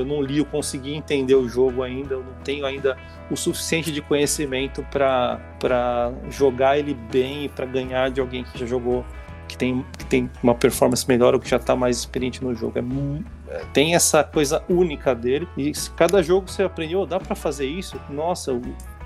Speaker 4: eu não li, eu consegui entender o jogo ainda, eu não tenho ainda o suficiente de conhecimento para jogar ele bem e para ganhar de alguém que já jogou, que tem, que tem uma performance melhor ou que já está mais experiente no jogo. É, é, tem essa coisa única dele e cada jogo você aprendeu, "Oh, dá para fazer isso? Nossa,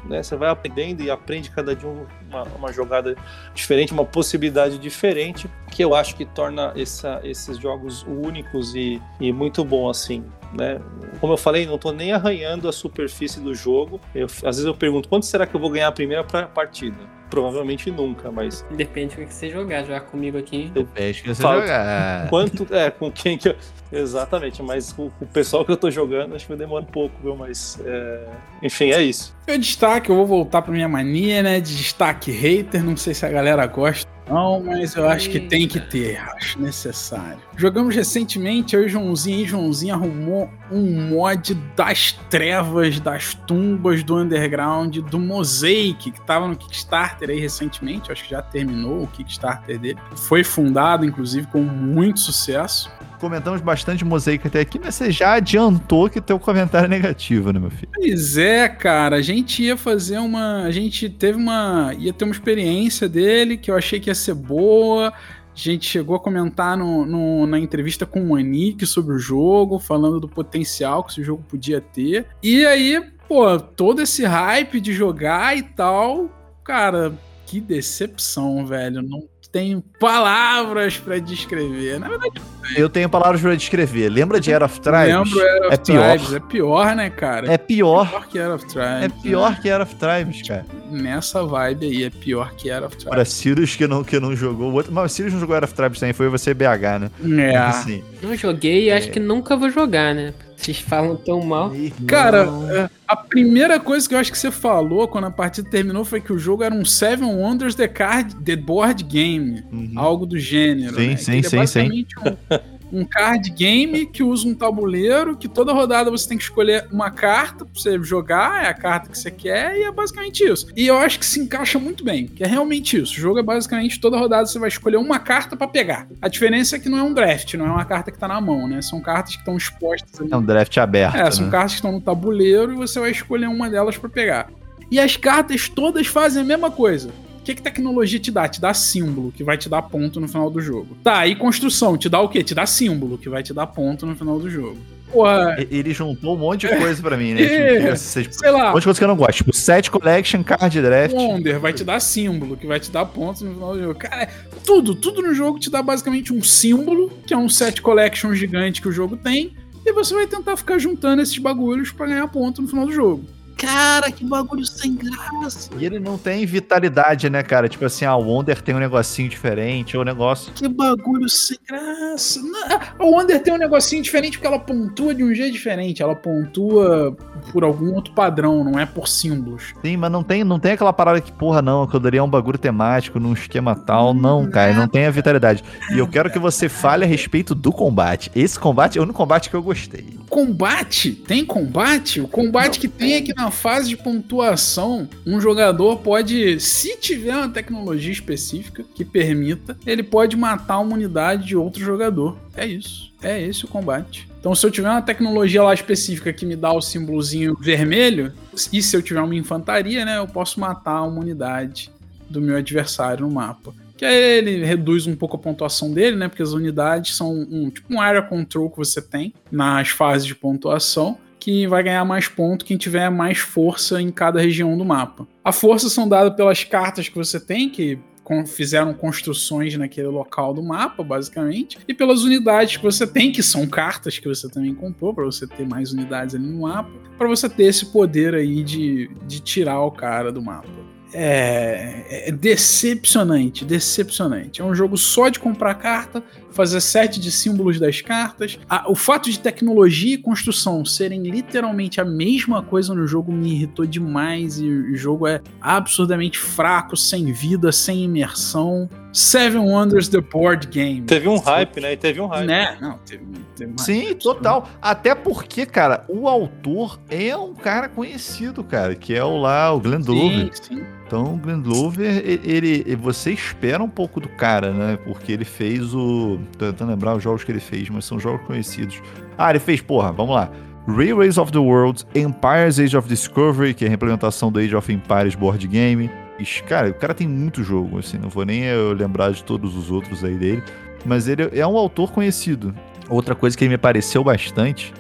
Speaker 4: né, você vai aprendendo e aprende cada um- uma, uma jogada diferente, uma possibilidade diferente, que eu acho que torna essa- esses jogos únicos e, e muito bom assim. Né? Como eu falei, não estou nem arranhando a superfície do jogo. Eu- às vezes eu pergunto, quanto será que eu vou ganhar a primeira partida? Provavelmente nunca, mas
Speaker 1: Depende do que você jogar. Jogar comigo aqui.
Speaker 3: Pede que você
Speaker 4: Falta.
Speaker 3: jogar.
Speaker 4: quanto é com quem que eu... exatamente, mas com, com o pessoal que eu tô jogando acho que demora um pouco, viu? Mas é, enfim, é isso.
Speaker 2: Meu destaque, eu vou voltar pra minha mania, né? De destaque hater. Não sei se a galera gosta não, mas eu acho que tem que ter, acho necessário. Jogamos recentemente, eu e Joãozinho, e Joãozinho arrumou um mod das trevas, das tumbas do underground, do Mosaic, que tava no Kickstarter aí recentemente, acho que já terminou o Kickstarter dele. Foi fundado, inclusive, com muito sucesso.
Speaker 3: Comentamos bastante mosaico até aqui, mas você já adiantou que teu comentário é negativo, né, meu filho?
Speaker 2: Pois é, cara, a gente ia fazer uma. A gente teve uma. ia ter uma experiência dele que eu achei que ia ser boa. A gente chegou a comentar no, no- na entrevista com o Manique sobre o jogo, falando do potencial que esse jogo podia ter. E aí, pô, todo esse hype de jogar e tal, cara, que decepção, velho. Não tenho palavras pra descrever. Na verdade,
Speaker 3: Eu tenho palavras pra descrever. Lembra de Era of Tribes?
Speaker 2: lembro Era of
Speaker 3: é pior.
Speaker 2: Tribes. É pior, né, cara?
Speaker 3: É pior.
Speaker 2: pior que Era of Tribes.
Speaker 3: É
Speaker 2: né?
Speaker 3: pior que Era of Tribes, cara.
Speaker 2: nessa vibe aí, é pior que Era of Tribes.
Speaker 3: Para Sirius que não, que não jogou. o outro- Mas o Sirius não jogou Era of Tribes também, foi você BH, né?
Speaker 2: É.
Speaker 3: Assim.
Speaker 1: Não joguei e acho que nunca vou jogar, né? Vocês falam tão mal.
Speaker 2: Cara, é, a primeira coisa que eu acho que você falou quando a partida terminou foi que o jogo era um Seven Wonders The, card, the Board Game.
Speaker 3: Uhum.
Speaker 2: Algo do gênero.
Speaker 3: Sim,
Speaker 2: né?
Speaker 3: sim, sim,
Speaker 2: é basicamente um, um card game que usa um tabuleiro, que toda rodada você tem que escolher uma carta pra você jogar, é a carta que você quer, e é basicamente isso. E eu acho que se encaixa muito bem, que é realmente isso. O jogo é basicamente toda rodada você vai escolher uma carta pra pegar. A diferença é que não é um draft, não é uma carta que tá na mão, né? São cartas que estão expostas ali.
Speaker 3: É um draft aberto.
Speaker 2: É, são
Speaker 3: né?
Speaker 2: cartas que estão no tabuleiro e você vai escolher uma delas pra pegar. E as cartas todas fazem a mesma coisa. Que, que tecnologia te dá? Te dá símbolo, que vai te dar ponto no final do jogo. Tá, e construção, te dá o quê? Te dá símbolo, que vai te dar ponto no final do jogo. Porra.
Speaker 3: Ele juntou um monte de coisa pra mim, né?
Speaker 2: É,
Speaker 3: Tipo,
Speaker 2: sei lá.
Speaker 3: Um monte de coisa que eu não gosto. Tipo, set collection, card draft.
Speaker 2: Wonder vai te dar símbolo, que vai te dar pontos no final do jogo. Cara, tudo, tudo no jogo te dá basicamente um símbolo, que é um set collection gigante que o jogo tem, e você vai tentar ficar juntando esses bagulhos pra ganhar ponto no final do jogo. Cara, que bagulho sem graça.
Speaker 3: E ele não tem vitalidade, né, cara? Tipo assim, o Wonder tem um negocinho diferente, ou um negócio.
Speaker 2: Que bagulho sem graça. Não, A Wonder tem um negocinho diferente porque ela pontua de um jeito diferente. Ela pontua por algum outro padrão, não é por símbolos.
Speaker 3: Sim, mas não tem, não tem aquela parada que, porra, não, que eu daria um bagulho temático num esquema tal. Não, cara, não tem a vitalidade. E eu quero que você fale a respeito do combate. Esse combate é o único combate que eu gostei.
Speaker 2: Combate? Tem combate? O combate que tem é que na fase de pontuação, um jogador pode, se tiver uma tecnologia específica que permita, ele pode matar uma unidade de outro jogador. É isso. É esse o combate. Então, se eu tiver uma tecnologia lá específica que me dá o símbolozinho vermelho, e se eu tiver uma infantaria, né, eu posso matar uma unidade do meu adversário no mapa. Que aí ele reduz um pouco a pontuação dele, né? Porque as unidades são um tipo um area control que você tem nas fases de pontuação, que vai ganhar mais ponto quem tiver mais força em cada região do mapa. A força são dadas pelas cartas que você tem, que fizeram construções naquele local do mapa, basicamente, e pelas unidades que você tem, que são cartas que você também comprou, para você ter mais unidades ali no mapa, para você ter esse poder aí de, de tirar o cara do mapa. É, é decepcionante, decepcionante. É um jogo só de comprar carta, fazer set de símbolos das cartas. Ah, o fato de tecnologia e construção serem literalmente a mesma coisa no jogo me irritou demais. E o jogo é absurdamente fraco, sem vida, sem imersão. Seven Wonders The Board Game.
Speaker 4: Teve um hype, né? E teve um hype.
Speaker 2: Né? Não, teve, teve mais.
Speaker 3: Sim, total. Até porque, cara, o autor é um cara conhecido, cara, que é o lá, o Glenn Glover.
Speaker 2: Sim, sim.
Speaker 3: Então, o Glenn Glover, e- ele, e você espera um pouco do cara, né? Porque ele fez o. Tô tentando lembrar os jogos que ele fez, mas são jogos conhecidos. Ah, ele fez, porra, vamos lá. Railways of the World, Empire's Age of Discovery, que é a implementação do Age of Empires board game. Ixi, Cara, o cara tem muito jogo, assim, não vou nem eu lembrar de todos os outros aí dele. Mas ele é um autor conhecido. Outra coisa que me pareceu bastante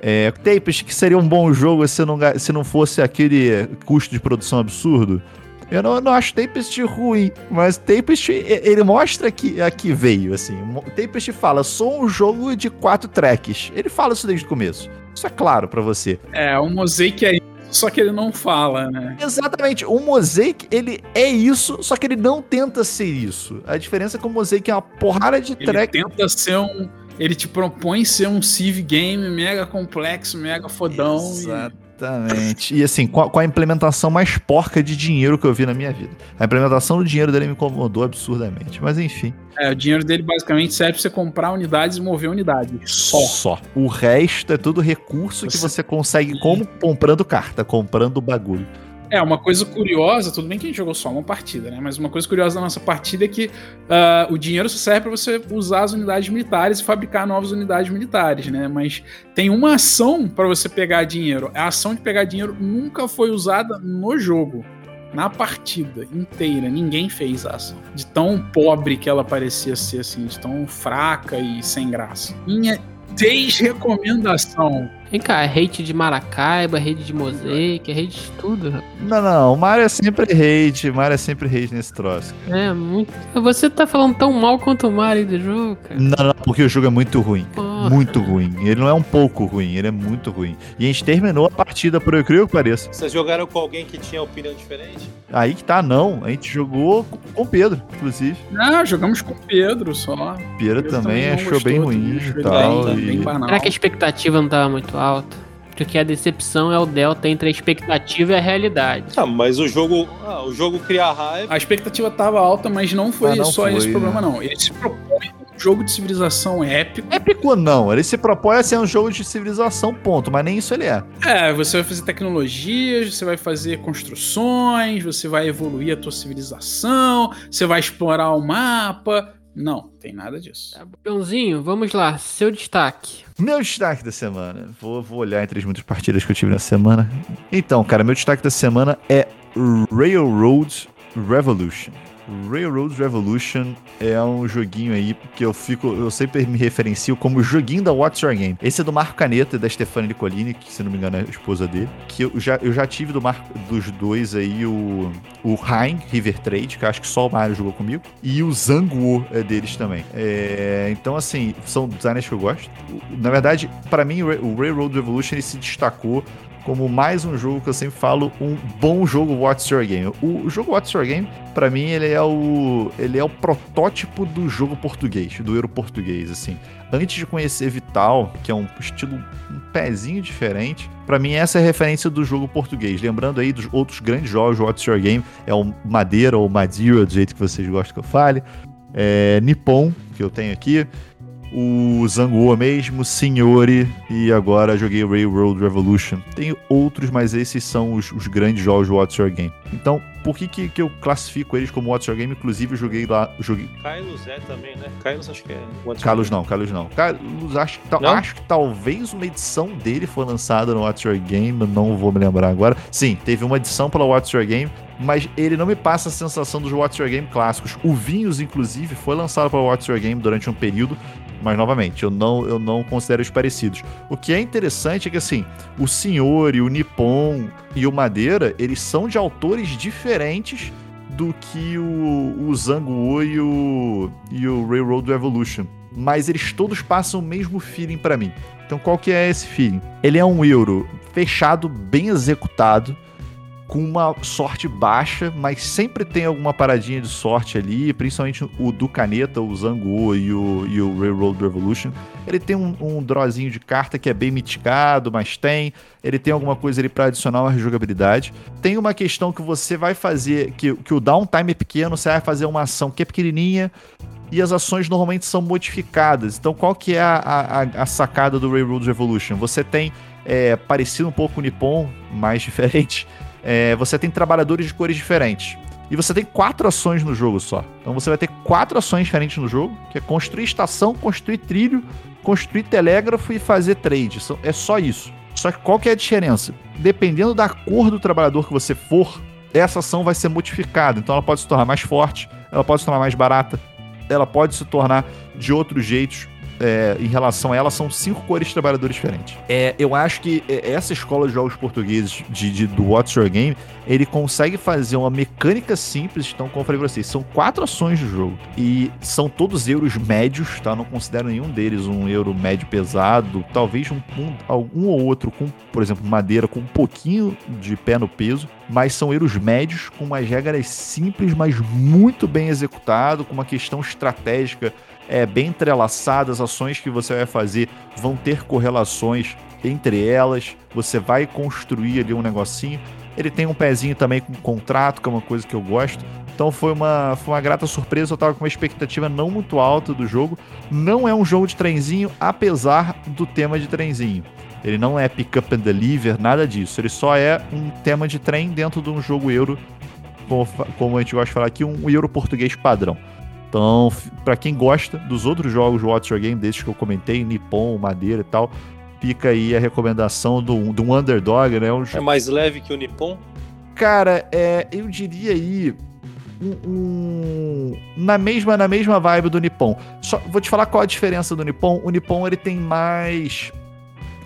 Speaker 3: é Tapest, que seria um bom jogo se não, se não fosse aquele custo de produção absurdo. Eu não, não acho Tapest ruim, mas Tapest, ele mostra que aqui veio, assim. Tapest fala, sou um jogo de quatro tracks. Ele fala isso desde o começo. Isso é claro pra você.
Speaker 2: É, o Mosaic é isso, só que ele não fala, né?
Speaker 3: Exatamente, o Mosaic, ele é isso, só que ele não tenta ser isso. A diferença é que o Mosaic é uma porrada de
Speaker 2: Ele
Speaker 3: track.
Speaker 2: tenta ser um. Ele te propõe ser um Civ game mega complexo, mega fodão. e-
Speaker 3: Exatamente. E assim, com a, com a implementação mais porca de dinheiro que eu vi na minha vida. A implementação do dinheiro dele me incomodou absurdamente. Mas enfim.
Speaker 2: É, o dinheiro dele basicamente serve pra você comprar unidades e mover unidades. Só.
Speaker 3: Só. O resto é tudo recurso que
Speaker 2: Você-
Speaker 3: você consegue como comprando carta, comprando bagulho.
Speaker 2: É, uma coisa curiosa, tudo bem que a gente jogou só uma partida, né? Mas uma coisa curiosa da nossa partida é que ah, o dinheiro só serve pra você usar as unidades militares e fabricar novas unidades militares, né? Mas tem uma ação pra você pegar dinheiro. A ação de pegar dinheiro nunca foi usada no jogo. Na partida inteira, ninguém fez a ação. De tão pobre que ela parecia ser, assim, de tão fraca e sem graça. Minha desrecomendação.
Speaker 1: Vem cá, é hate de Maracaiba, hate de Mosaic, é hate de tudo. rapaz.
Speaker 3: Não, não, o Mario é sempre hate, o Mario é sempre hate nesse troço.
Speaker 1: É, muito. Você tá falando tão mal quanto o Mario do jogo, cara.
Speaker 3: Não, não, porque o jogo é muito ruim.
Speaker 1: Porra.
Speaker 3: Muito ruim. Ele não é um pouco ruim, ele é muito ruim. E a gente terminou a partida, por incrível que pareça.
Speaker 4: Vocês jogaram com alguém que tinha opinião diferente?
Speaker 3: Aí que tá, não. A gente jogou com o Pedro, inclusive.
Speaker 2: Ah, jogamos com o Pedro só.
Speaker 3: O Pedro
Speaker 2: Eu
Speaker 3: também
Speaker 2: não
Speaker 3: achou bem
Speaker 2: também
Speaker 3: ruim e tal.
Speaker 2: bem-
Speaker 3: e-.
Speaker 1: Será que a expectativa não tava muito alta? Porque a decepção é o delta entre a expectativa e a realidade.
Speaker 4: Ah, mas o jogo. Ah, o jogo cria raiva.
Speaker 2: A expectativa tava alta, mas não foi
Speaker 3: Ah, não
Speaker 2: só
Speaker 3: foi,
Speaker 2: esse
Speaker 3: né?
Speaker 2: problema, não. Ele se propõe um jogo de civilização épico.
Speaker 3: Épico não, ele se propõe a ser um jogo de civilização, ponto. Mas nem isso ele é.
Speaker 2: É, você vai fazer tecnologias, você vai fazer construções, você vai evoluir a tua civilização, você vai explorar o mapa. Não, tem nada disso.
Speaker 1: Tá vamos lá, seu destaque.
Speaker 3: Meu destaque da semana. Vou, vou olhar entre as muitas partidas que eu tive na semana. Então, cara, meu destaque da semana é Railroad Revolution. Railroad Revolution é um joguinho aí que eu fico, eu sempre me referencio como joguinho da What's Your Game. Esse é do Marco Caneta e da Stefania Nicolini, que se não me engano é a esposa dele, que eu já, eu já tive do Marco, dos dois aí o o Hein River Trade, que acho que só o Mario jogou comigo, e o Zanguo é deles também. É, então assim, são designers que eu gosto. Na verdade, para mim o Railroad Revolution ele se destacou como mais um jogo que eu sempre falo, um bom jogo What's Your Game. O, jogo What's Your Game, para mim, ele é o ele é o protótipo do jogo português, do euro português, assim. Antes de conhecer Vital, que é um estilo um pezinho diferente, para mim essa é a referência do jogo português. Lembrando aí dos outros grandes jogos, What's Your Game, é o Madeira ou Madeira, do jeito que vocês gostam que eu fale. É, Nippon, que eu tenho aqui o Zangoa mesmo, Signore e agora joguei Railroad Revolution. Tem outros, mas esses são os, os grandes jogos do What's Your Game. Então, por que, que, que, eu classifico eles como What's Your Game? Inclusive, eu joguei lá. Joguei...
Speaker 4: Carlos é também, né? Carlos acho que é.
Speaker 3: What's Carlos não, Carlos não. Carlos, acho que, não? acho que talvez uma edição dele foi lançada no What's Your Game, não vou me lembrar agora. Sim, teve uma edição pela What's Your Game, mas ele não me passa a sensação dos What's Your Game clássicos. O Vinhos, inclusive, foi lançado pela What's Your Game durante um período, mas novamente, eu não, eu não considero os parecidos. O que é interessante é que assim, o Senhor e o Nippon e o Madeira, eles são de autores diferentes do que o, o Zanguo e o, e o Railroad Revolution. Mas eles todos passam o mesmo feeling para mim. Então qual que é esse feeling? Ele é um euro fechado, bem executado, com uma sorte baixa, mas sempre tem alguma paradinha de sorte ali, principalmente o do Caneta, o Zango e o, e o Railroad Revolution. Ele tem um, um drawzinho de carta que é bem mitigado, mas tem. Ele tem alguma coisa ali para adicionar uma jogabilidade. Tem uma questão que você vai fazer, que, que o downtime é pequeno, você vai fazer uma ação que é pequenininha, e as ações normalmente são modificadas. Então, qual que é a, a, a sacada do Railroad Revolution? Você tem, é, parecido um pouco com o Nippon, mais diferente, é, você tem trabalhadores de cores diferentes. E você tem quatro ações no jogo só. Então você vai ter quatro ações diferentes no jogo, que é construir estação, construir trilho, construir telégrafo e fazer trade. É só isso. Só que qual que é a diferença? Dependendo da cor do trabalhador que você for, essa ação vai ser modificada. Então ela pode se tornar mais forte, ela pode se tornar mais barata, ela pode se tornar de outros jeitos é, em relação a ela, são cinco cores de trabalhadores diferentes. É, eu acho que é, essa escola de jogos portugueses de, de, do What's Your Game, ele consegue fazer uma mecânica simples, então, como eu falei pra vocês, são quatro ações do jogo. E são todos euros médios, tá? Não considero nenhum deles um euro médio pesado. Talvez um, um, algum ou outro com, por exemplo, madeira com um pouquinho de pé no peso. Mas são euros médios, com umas regras simples, mas muito bem executado, com uma questão estratégica é, bem entrelaçadas, ações que você vai fazer vão ter correlações entre elas, você vai construir ali um negocinho. Ele tem um pezinho também com contrato, que é uma coisa que eu gosto. Então foi uma, foi uma grata surpresa, eu tava com uma expectativa não muito alta do jogo. Não é um jogo de trenzinho, apesar do tema de trenzinho. Ele não é pick up and deliver, nada disso. Ele só é um tema de trem dentro de um jogo euro, como, como a gente gosta de falar aqui, um euro português padrão. Então, para quem gosta dos outros jogos What's Your Game, desses que eu comentei, Nippon, Madeira e tal, fica aí a recomendação do, do Underdog, né? Um...
Speaker 4: É mais leve que o Nippon?
Speaker 3: Cara, é, eu diria aí um, um, na mesma na mesma vibe do Nippon. Só vou te falar qual a diferença do Nippon. O Nippon ele tem mais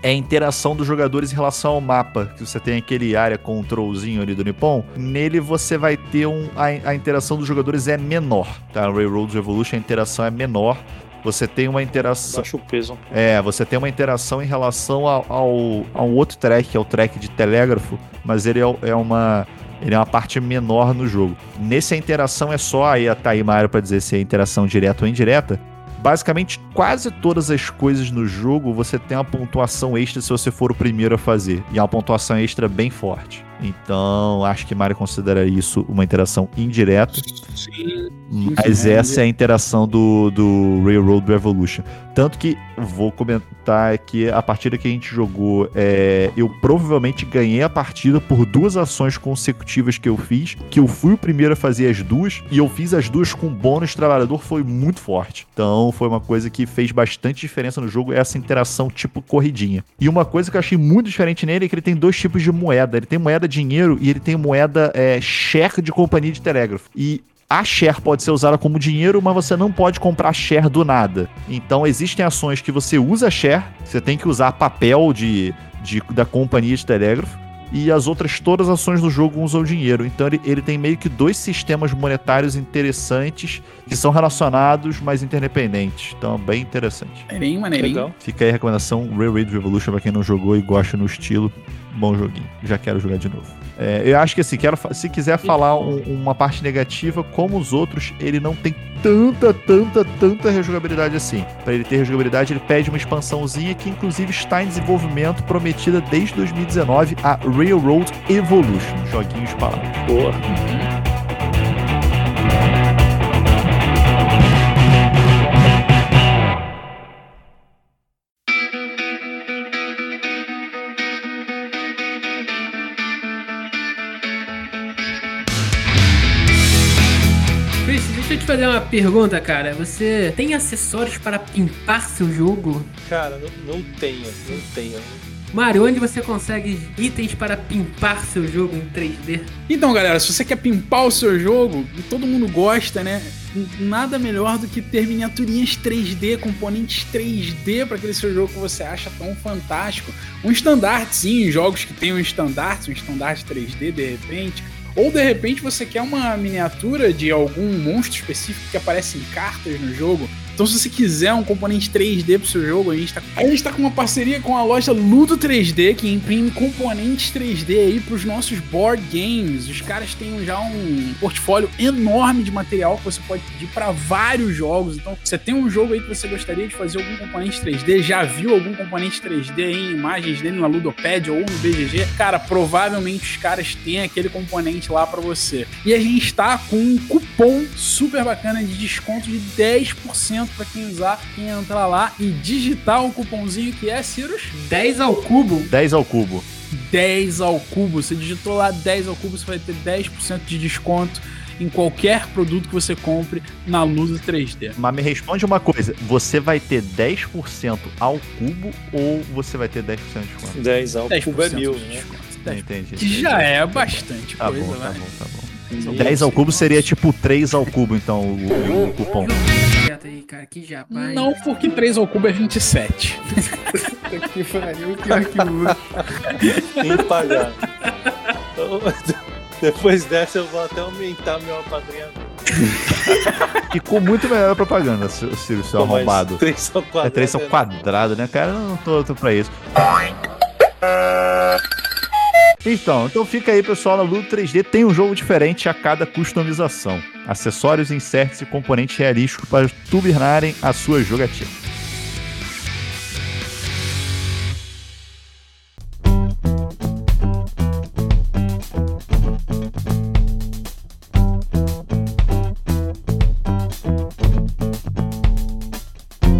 Speaker 3: é a interação dos jogadores em relação ao mapa, que você tem aquele área controlzinho ali do Nippon. Nele você vai ter um. A, a interação dos jogadores é menor, tá? No Railroad Revolution a interação é menor. Você tem uma interação.
Speaker 4: Baixa o peso.
Speaker 3: É, você tem uma interação em relação ao, ao, a um outro track, que é o track de telégrafo, mas ele é, é uma. Ele é uma parte menor no jogo. Nesse a interação é só aí a Taimário para dizer se é interação direta ou indireta basicamente quase todas as coisas no jogo você tem uma pontuação extra se você for o primeiro a fazer. E é uma pontuação extra bem forte. Então, acho que Mario considera isso uma interação indireta. Sim. Mas essa é a interação do, do Railroad Revolution. Tanto que vou comentar que a partida que a gente jogou, é, eu provavelmente ganhei a partida por duas ações consecutivas que eu fiz, que eu fui o primeiro a fazer as duas, e eu fiz as duas com bônus trabalhador, foi muito forte. Então foi uma coisa que fez bastante diferença no jogo, essa interação tipo corridinha. E uma coisa que eu achei muito diferente nele é que ele tem dois tipos de moeda. Ele tem moeda dinheiro e ele tem moeda é, share de companhia de telégrafo. E a share pode ser usada como dinheiro, mas você não pode comprar share do nada. Então existem ações que você usa share, você tem que usar papel de, de da companhia de telégrafo, e as outras todas as ações do jogo usam dinheiro. Então ele, ele tem meio que dois sistemas monetários interessantes que são relacionados, mas interdependentes. Então, bem interessante.
Speaker 2: Maneirinho, maneirinho.
Speaker 4: Legal.
Speaker 3: Fica aí a recomendação Railroad Revolution pra quem não jogou e gosta no estilo. Bom joguinho. Já quero jogar de novo. É, eu acho que assim, quero, se quiser falar um- uma parte negativa, como os outros, ele não tem tanta, tanta, tanta rejogabilidade assim. Pra ele ter rejogabilidade, ele pede uma expansãozinha que inclusive está em desenvolvimento, prometida desde 2019, a Railroad Evolution. Joguinhos para lá.
Speaker 1: Deixa eu te fazer uma pergunta, cara. Você tem acessórios para pimpar seu jogo?
Speaker 4: Cara, não, não tenho, não tenho.
Speaker 1: Mario, onde você consegue itens para pimpar seu jogo em 3D?
Speaker 2: Então, galera, se você quer pimpar o seu jogo, e todo mundo gosta, né? Nada melhor do que ter miniaturinhas 3D, componentes 3D para aquele seu jogo que você acha tão fantástico. Um estandarte, sim, jogos que tem um estandarte, um estandarte 3D de repente. Ou de repente você quer uma miniatura de algum monstro específico que aparece em cartas no jogo. Então, se você quiser um componente 3D pro seu jogo, a gente tá, a gente tá com uma parceria com a loja Ludo 3D, que imprime componentes 3D aí pros nossos board games. Os caras têm já um portfólio enorme de material que você pode pedir para vários jogos. Então, você tem um jogo aí que você gostaria de fazer algum componente 3D, já viu algum componente 3D aí em imagens dele na Ludopad ou no BGG, cara, provavelmente os caras têm aquele componente lá para você. E a gente tá com um cupom super bacana de desconto de 10% para quem usar, quem entrar lá e digitar o cupomzinho que é, Cirus?
Speaker 1: 10 ao cubo?
Speaker 3: 10 ao cubo.
Speaker 2: 10 ao cubo. Você digitou lá 10 ao cubo, você vai ter 10% de desconto em qualquer produto que você compre na Ludo 3D.
Speaker 3: Mas me responde uma coisa: você vai ter 10% ao cubo ou você vai ter 10% de desconto?
Speaker 4: 10 ao
Speaker 2: 10%
Speaker 4: cubo é mil,
Speaker 2: de
Speaker 4: né?
Speaker 2: desconto. 10%.
Speaker 3: Entendi.
Speaker 2: Que já é bastante
Speaker 3: Tá
Speaker 2: coisa,
Speaker 3: bom, tá
Speaker 2: né?
Speaker 3: bom, tá bom.
Speaker 4: Isso.
Speaker 3: 10 ao cubo seria tipo 3 ao cubo, então, o, o- cupom.
Speaker 2: Não, porque 3 ao cubo é 27.
Speaker 1: que pariu, pior que o outro.
Speaker 4: Impagável. Depois dessa eu vou até aumentar meu apadrinhamento.
Speaker 3: Ficou muito melhor a propaganda, Ciro, seu arrombado.
Speaker 4: Três são
Speaker 3: É
Speaker 4: quadrados.
Speaker 3: 3 são
Speaker 4: né?
Speaker 3: quadrado, né, cara? Eu não tô, tô pra isso. Então, então fica aí, pessoal, na Ludo 3D tem um jogo diferente a cada customização. Acessórios, inserts e componentes realísticos para turbinarem a sua jogatina.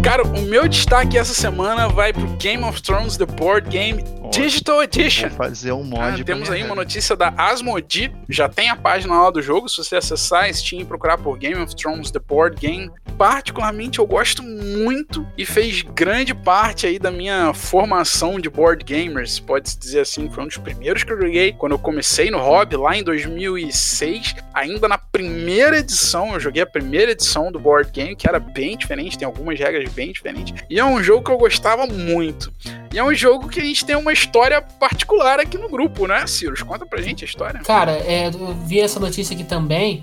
Speaker 2: Cara, o meu destaque essa semana vai pro Game of Thrones The Board Game Digital Edition.
Speaker 6: Vou fazer um mod.
Speaker 2: Ah, temos aí uma notícia da Asmodee, já tem a página lá do jogo, se você acessar a Steam e procurar por Game of Thrones The Board Game. Particularmente eu gosto muito e fez grande parte aí da minha formação de board gamers, pode-se dizer assim, foi um dos primeiros que eu joguei quando eu comecei no hobby lá em 2006, ainda na primeira edição, eu joguei a primeira edição do board game, que era bem diferente, tem algumas regras bem diferentes, e é um jogo que eu gostava muito. E é um jogo que a gente tem uma história particular aqui no grupo, né, Cirus? Conta pra gente a história.
Speaker 7: Cara, é, eu vi essa notícia aqui também.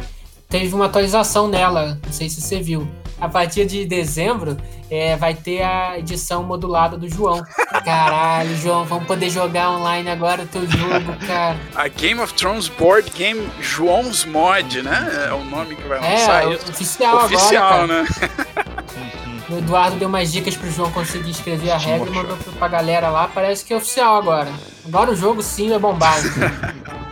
Speaker 7: Teve uma atualização nela, não sei se você viu. A partir de dezembro é, vai ter a edição modulada do João. Caralho, João, vamos poder jogar online agora o teu jogo, cara.
Speaker 2: A Game of Thrones Board Game João's Mod, né? É o nome que vai lançar
Speaker 7: É,
Speaker 2: isso.
Speaker 7: oficial,
Speaker 2: Oficial,
Speaker 7: agora, cara.
Speaker 2: né?
Speaker 7: O Eduardo deu umas dicas pro João conseguir escrever a regra e mandou pra galera lá. Parece que é oficial agora. Agora o jogo sim é bombado.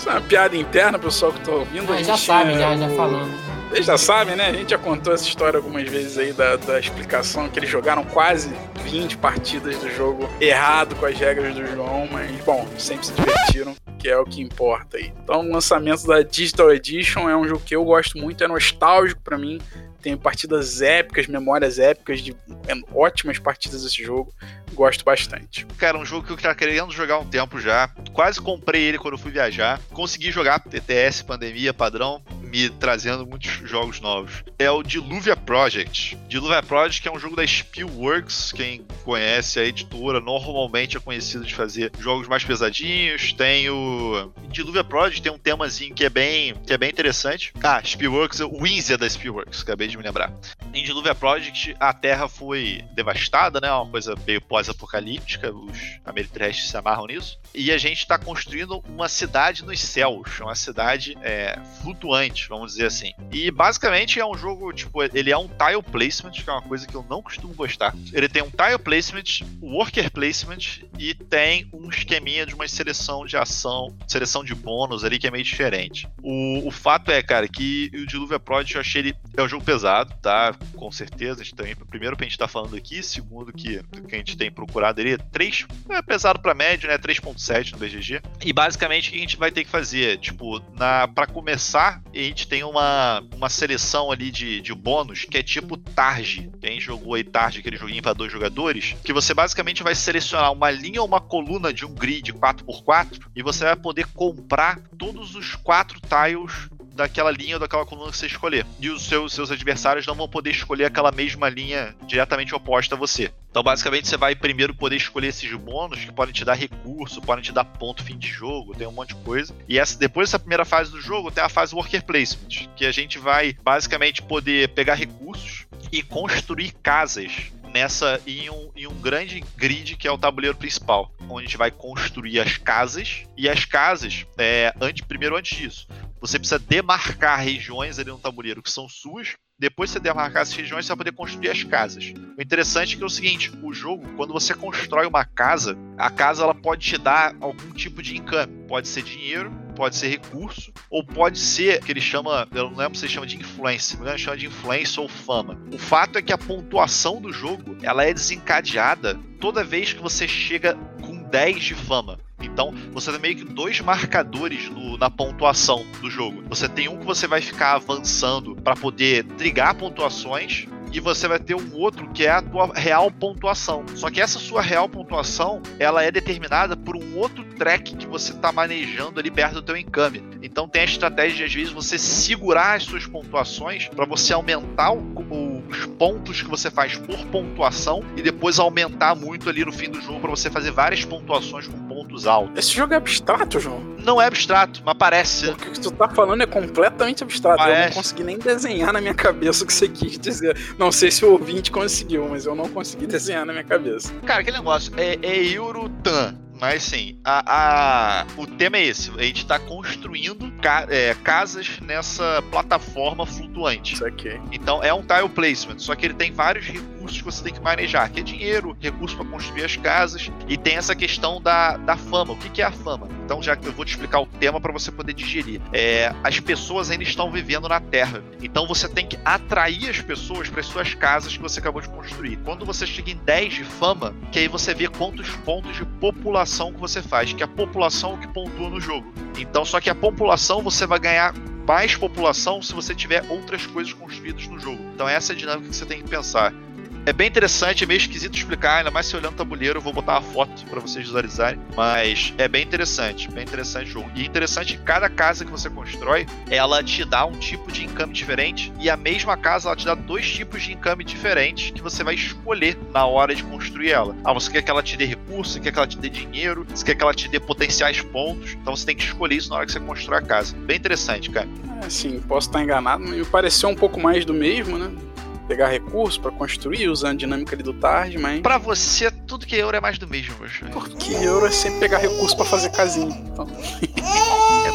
Speaker 2: Isso é uma piada interna, pessoal que tá ouvindo. a
Speaker 7: Mas já sabe, já, já falando.
Speaker 2: Vocês já sabem, né? A gente já contou essa história algumas vezes aí da, da explicação que eles jogaram quase 20 partidas do jogo errado com as regras do João, mas bom, sempre se divertiram, que é o que importa aí. Então, o lançamento da Digital Edition é um jogo que eu gosto muito, é nostálgico pra mim. Tem partidas épicas, memórias épicas de é, ótimas partidas desse jogo. Gosto bastante.
Speaker 3: Cara, um jogo que eu tava querendo jogar há um tempo já. Quase comprei ele quando fui viajar. Consegui jogar TTS, pandemia, padrão, me trazendo muitos jogos novos. É o Diluvia Project. Diluvia Project é um jogo da Spielworks. Quem conhece a editora normalmente é conhecido de fazer jogos mais pesadinhos. Tem o Diluvia Project tem um temazinho que é bem que é bem interessante. Ah, Spielworks, o Winzia da Spielworks, acabei de me lembrar. Em Diluvia Project, a Terra foi devastada, né? Uma coisa meio pós-apocalíptica, os Ameritrash se amarram nisso. E a gente está construindo uma cidade nos céus, uma cidade é, flutuante, vamos dizer assim. E basicamente é um jogo, tipo, ele é um tile placement, que é uma coisa que eu não costumo gostar. Ele tem um tile placement, worker placement e tem um esqueminha de uma seleção de ação, seleção de bônus ali que é meio diferente. O, o fato é, cara, que o Diluvia Project eu achei ele é um jogo pesado, tá? Com certeza. A gente também, primeiro, pra gente tá falando aqui, segundo, que, que a gente tem procurado ele, 3 é pesado pra médio, né? 3.7 no BGG. E basicamente o que a gente vai ter que fazer? Tipo, na, pra começar, a gente tem uma, uma seleção ali de, de bônus que é tipo Targe. Quem jogou aí Targe, aquele joguinho para dois jogadores, que você basicamente vai selecionar uma linha ou uma coluna de um grid 4x4 e você vai poder comprar todos os quatro tiles daquela linha ou daquela coluna que você escolher. E os seus, seus adversários não vão poder escolher aquela mesma linha diretamente oposta a você. Então, basicamente, você vai primeiro poder escolher esses bônus que podem te dar recurso, podem te dar ponto fim de jogo, tem um monte de coisa. E essa, depois dessa primeira fase do jogo, tem a fase Worker Placement, que a gente vai basicamente poder pegar recursos e construir casas nessa em um, em um grande grid que é o tabuleiro principal, onde a gente vai construir as casas e as casas, é, antes, primeiro antes disso, você precisa demarcar regiões ali no tabuleiro que são suas. Depois de você demarcar essas regiões, você vai poder construir as casas. O interessante é que é o seguinte: o jogo, quando você constrói uma casa, a casa ela pode te dar algum tipo de income. Pode ser dinheiro, pode ser recurso, ou pode ser que ele chama, eu não lembro se ele chama de influência, mas ele chama de influência ou fama. O fato é que a pontuação do jogo ela é desencadeada toda vez que você chega com 10 de fama. Então, você tem meio que dois marcadores no, na pontuação do jogo. Você tem um que você vai ficar avançando para poder trigar pontuações, e você vai ter um outro que é a tua real pontuação. Só que essa sua real pontuação, ela é determinada por um outro track que você está manejando ali perto do teu encame. Então tem a estratégia de às vezes você segurar as suas pontuações para você aumentar o, o, os pontos que você faz por pontuação e depois aumentar muito ali no fim do jogo para você fazer várias pontuações com pontos altos.
Speaker 2: Esse jogo é abstrato, João?
Speaker 3: Não é abstrato, mas parece.
Speaker 2: O que tu tá falando é completamente abstrato. Parece. Eu não consegui nem desenhar na minha cabeça o que você quis dizer. Não sei se o ouvinte conseguiu, mas eu não consegui desenhar na minha cabeça.
Speaker 3: Cara, aquele negócio é, é Eurotan. Mas sim, a, a, o tema é esse. A gente está construindo ca, é, casas nessa plataforma flutuante.
Speaker 2: Isso aqui.
Speaker 3: Então é um tile placement, só que ele tem vários recursos que você tem que manejar, que é dinheiro, recurso para construir as casas, e tem essa questão da, da fama. O que, que é a fama? Então, já que eu vou te explicar o tema para você poder digerir. É, as pessoas ainda estão vivendo na Terra. Então você tem que atrair as pessoas para as suas casas que você acabou de construir. Quando você chega em 10 de fama, que aí você vê quantos pontos de população que você faz, que a população é que pontua no jogo. Então, só que a população você vai ganhar mais população se você tiver outras coisas construídas no jogo. Então, essa é a dinâmica que você tem que pensar. É bem interessante, é meio esquisito explicar, ainda mais se olhando o tabuleiro, eu vou botar uma foto para vocês visualizarem. Mas é bem interessante, bem interessante o jogo. E interessante cada casa que você constrói, ela te dá um tipo de encame diferente. E a mesma casa, ela te dá dois tipos de encame diferentes que você vai escolher na hora de construir ela. Ah, você quer que ela te dê recurso, você quer que ela te dê dinheiro, você quer que ela te dê potenciais pontos. Então você tem que escolher isso na hora que você constrói a casa. Bem interessante, cara.
Speaker 2: É, sim, posso estar enganado, me pareceu um pouco mais do mesmo, né? Pegar recursos para construir, usando a dinâmica ali do tarde, mas.
Speaker 3: Pra você, tudo que é euro é mais do mesmo, poxa.
Speaker 2: Porque euro é sempre pegar recurso para fazer casinha. Então...
Speaker 3: é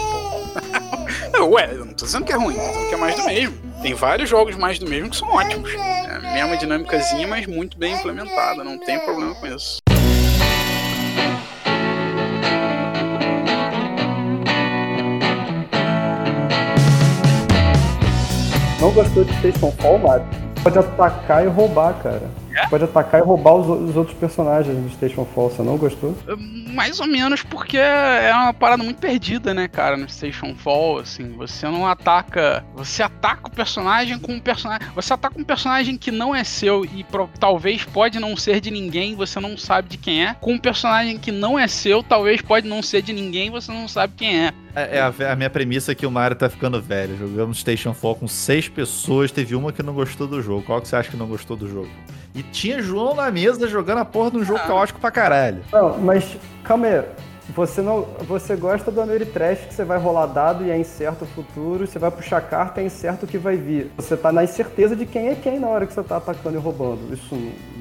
Speaker 2: bom. Ué, eu não tô dizendo que é ruim, tô dizendo que é mais do mesmo. Tem vários jogos mais do mesmo que são ótimos. É a mesma dinâmicazinha, mas muito bem implementada, não tem problema com isso.
Speaker 8: Não gostou de Station Fall, Mario? Pode atacar e roubar, cara. Pode atacar e roubar os, os outros personagens do Station Fall. Você não gostou?
Speaker 2: Mais ou menos porque é uma parada muito perdida, né, cara, no Station Fall, assim, você não ataca, você ataca o personagem com um personagem, você ataca um personagem que não é seu e pro, talvez pode não ser de ninguém, você não sabe de quem é, com um personagem que não é seu, talvez pode não ser de ninguém, você não sabe quem é.
Speaker 3: É, é a, a, minha premissa é que o Mario tá ficando velho. Jogamos Station Fall com seis pessoas, teve uma que não gostou do jogo. Qual que você acha que não gostou do jogo? E tinha João na mesa jogando a porra de um jogo ah. caótico pra caralho.
Speaker 8: Não, mas calma aí. Você não, você gosta do Ameritrash que você vai rolar dado e é incerto o futuro, você vai puxar carta e é incerto o que vai vir. Você tá na incerteza de quem é quem na hora que você tá atacando e roubando. Isso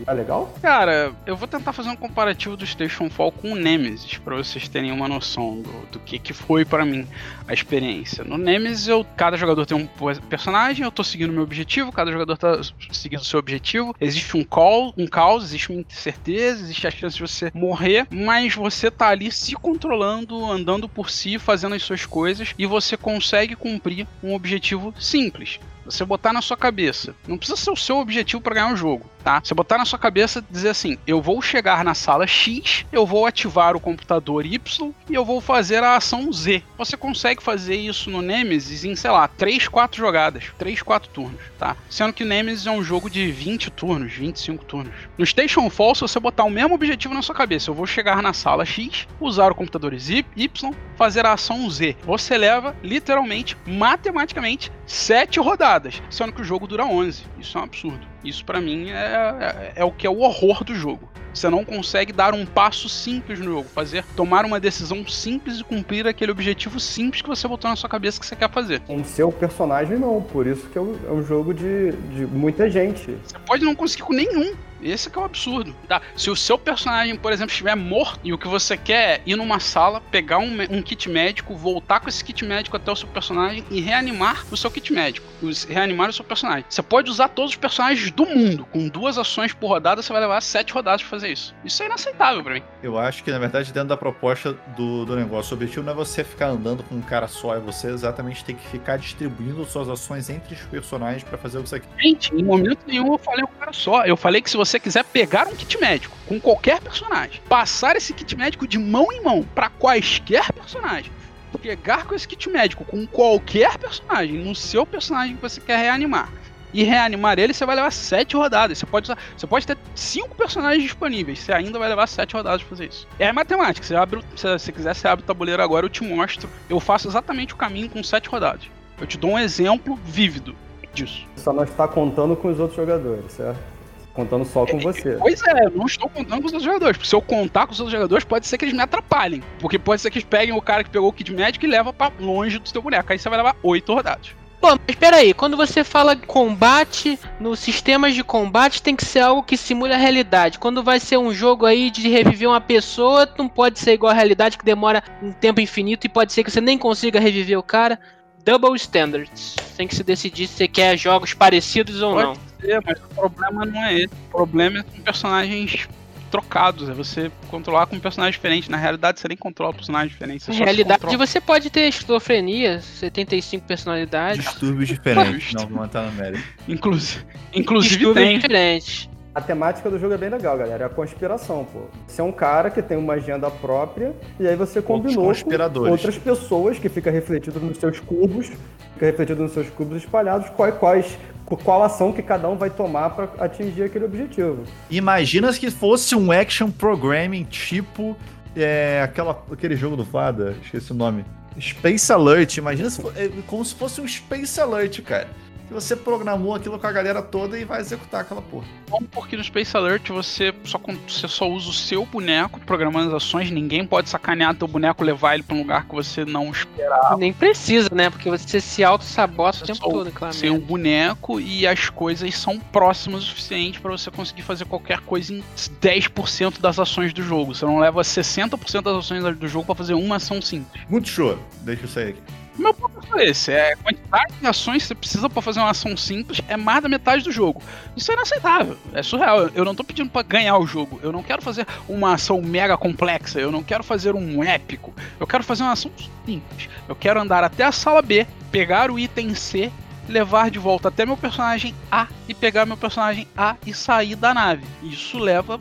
Speaker 8: é legal?
Speaker 2: Cara, eu vou tentar fazer um comparativo do Station Fall com o Nemesis, para vocês terem uma noção do, do que, que foi para mim a experiência. No Nemesis, eu, cada jogador tem um personagem, eu tô seguindo meu objetivo, cada jogador tá seguindo seu objetivo. Existe um call, um caos, existe uma incerteza, existe a chance de você morrer, mas você tá ali se controlando, andando por si, fazendo as suas coisas e você consegue cumprir um objetivo simples. Você botar na sua cabeça, não precisa ser o seu objetivo para ganhar um jogo, tá? Você botar na sua cabeça dizer assim: eu vou chegar na sala X, eu vou ativar o computador Y e eu vou fazer a ação Z. Você consegue fazer isso no Nemesis em, sei lá, 3, 4 jogadas, 3, 4 turnos, tá? Sendo que o Nemesis é um jogo de 20 turnos, 25 turnos. No Station Fall, se você botar o mesmo objetivo na sua cabeça, eu vou chegar na sala X, usar o computador Y, fazer a ação Z. Você leva, literalmente, matematicamente, 7 rodadas sendo que o jogo dura 11. Isso é um absurdo. Isso para mim é, é, é, o que é o horror do jogo. Você não consegue dar um passo simples no jogo, fazer, tomar uma decisão simples e cumprir aquele objetivo simples que você botou na sua cabeça que você quer fazer.
Speaker 8: Com seu personagem não, por isso que é um, é um jogo de, de muita gente.
Speaker 2: Você pode não conseguir com nenhum. Esse que é o absurdo. Tá? Se o seu personagem, por exemplo, estiver morto e o que você quer é ir numa sala, pegar um, um, kit médico, voltar com esse kit médico até o seu personagem e reanimar o seu kit médico. Reanimar o seu personagem. Você pode usar todos os personagens do mundo. Com duas ações por rodada, você vai levar sete rodadas pra fazer isso. Isso é inaceitável pra mim.
Speaker 3: Eu acho que, na verdade, dentro da proposta do, do negócio, o objetivo não é você ficar andando com um cara só, é você exatamente ter que ficar distribuindo suas ações entre os personagens para fazer o que você quer.
Speaker 2: Gente, em momento nenhum eu falei um cara só. Eu falei que se você você quiser pegar um kit médico com qualquer personagem, passar esse kit médico de mão em mão para quaisquer personagem, pegar com esse kit médico com qualquer personagem no seu personagem que você quer reanimar e reanimar ele, você vai levar sete rodadas. Você pode, usar, você pode ter cinco personagens disponíveis, você ainda vai levar sete rodadas pra fazer isso. É matemática, você abre, se você quiser, você abre o tabuleiro agora, eu te mostro. Eu faço exatamente o caminho com sete rodadas. Eu te dou um exemplo vívido disso.
Speaker 8: Só não está contando com os outros jogadores, certo? Contando só com você.
Speaker 2: Pois é, eu não estou contando com os outros jogadores. Porque se eu contar com os outros jogadores, pode ser que eles me atrapalhem. Porque pode ser que eles peguem o cara que pegou o Kid Magic e leva para longe do seu boneco. Aí você vai levar oito rodadas.
Speaker 1: Pô, mas espera aí, quando você fala combate, nos sistemas de combate tem que ser algo que simule a realidade. Quando vai ser um jogo aí de reviver uma pessoa, não pode ser igual a realidade que demora um tempo infinito e pode ser que você nem consiga reviver o cara. Double standards. Tem que se decidir se você quer jogos parecidos ou pode não
Speaker 2: ser, mas o problema não é esse. O problema é com personagens trocados, é você controlar com um personagem diferente. Na realidade, você nem controla um personagem diferente.
Speaker 1: Na realidade, você pode ter esquizofrenia, 75 personalidades.
Speaker 3: Distúrbios diferentes, não vou matar no mérito.
Speaker 2: Inclusive, inclusive tem.
Speaker 1: diferentes.
Speaker 8: A temática do jogo é bem legal, galera. É a conspiração, pô. Você é um cara que tem uma agenda própria e aí você combinou com outras pessoas que fica refletido nos seus cubos, fica refletido nos seus cubos espalhados, quais, quais qual ação que cada um vai tomar para atingir aquele objetivo.
Speaker 3: Imagina se fosse um action programming tipo é, aquela, aquele jogo do Fada, esqueci o nome. Space Alert, imagina se é, como se fosse um Space Alert, cara você programou aquilo com a galera toda e vai executar aquela porra.
Speaker 2: Bom, porque no Space Alert você só, você só usa o seu boneco programando as ações, ninguém pode sacanear teu boneco, levar ele pra um lugar que você não esperava.
Speaker 1: Nem precisa, né? Porque você se auto-sabota o tempo todo, claro.
Speaker 2: Seu boneco e as coisas são próximas o suficiente para você conseguir fazer qualquer coisa em 10% das ações do jogo. Você não leva 60% das ações do jogo para fazer uma ação simples.
Speaker 3: Muito show. Deixa eu sair aqui.
Speaker 2: Meu ponto foi esse: é a quantidade de ações que você precisa para fazer uma ação simples é mais da metade do jogo. Isso é inaceitável, é surreal. Eu não tô pedindo para ganhar o jogo. Eu não quero fazer uma ação mega complexa. Eu não quero fazer um épico. Eu quero fazer uma ação simples. Eu quero andar até a sala B, pegar o item C levar de volta até meu personagem A e pegar meu personagem A e sair da nave. Isso leva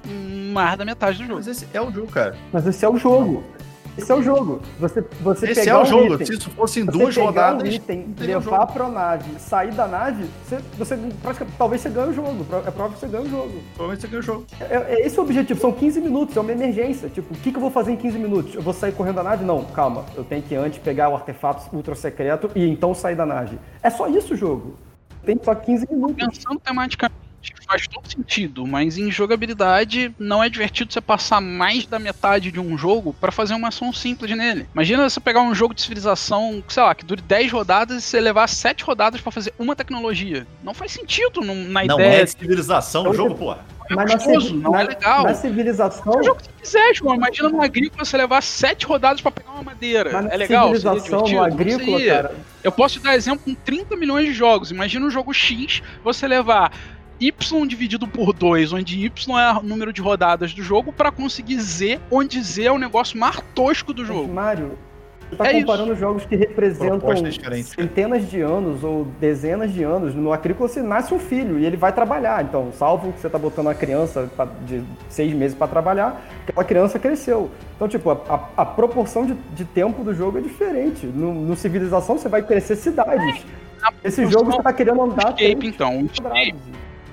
Speaker 2: mais da metade do jogo.
Speaker 3: Mas esse é o jogo, cara.
Speaker 8: Mas esse é o jogo. Esse é o jogo. Você, você
Speaker 3: Esse é o jogo. Item, Se isso fosse em duas rodadas. Um
Speaker 8: item, levar pra nave, sair da nave, você, você talvez você ganhe o jogo. É provável que você ganhe o jogo.
Speaker 3: Provavelmente você ganha o jogo.
Speaker 8: É, é esse o objetivo. São 15 minutos. É uma emergência. Tipo, o que, que eu vou fazer em 15 minutos? Eu vou sair correndo da nave? Não, calma. Eu tenho que antes pegar o artefato ultra secreto e então sair da nave. É só isso o jogo. Tem só 15 minutos.
Speaker 2: Pensando tematicamente faz todo sentido, mas em jogabilidade não é divertido você passar mais da metade de um jogo para fazer uma ação simples nele. Imagina você pegar um jogo de civilização, sei lá, que dure 10 rodadas e você levar 7 rodadas para fazer uma tecnologia. Não faz sentido na
Speaker 3: não
Speaker 2: ideia.
Speaker 3: Não é de civilização o jogo, porra.
Speaker 2: É mas gostoso, não é legal.
Speaker 8: Na civilização.
Speaker 2: É o que você quiser, João. Imagina no agrícola você levar sete rodadas para pegar uma madeira. Mas é legal.
Speaker 8: Civilização, no agrícola, cara.
Speaker 2: Eu posso te dar exemplo com 30 milhões de jogos. Imagina um jogo X, você levar Y dividido por 2, onde Y é o número de rodadas do jogo, para conseguir Z, onde Z é o negócio mais tosco do jogo.
Speaker 8: Mario, você tá é comparando isso. jogos que representam centenas de anos ou dezenas de anos. No Agrícola você nasce um filho e ele vai trabalhar. Então, salvo que você tá botando uma criança de seis meses para trabalhar, aquela criança cresceu. Então, tipo, a, a, a proporção de, de, tempo do jogo é diferente. No, no Civilização você vai crescer cidades. É, Esse jogo você tá querendo andar.
Speaker 2: Escape, então. Escape.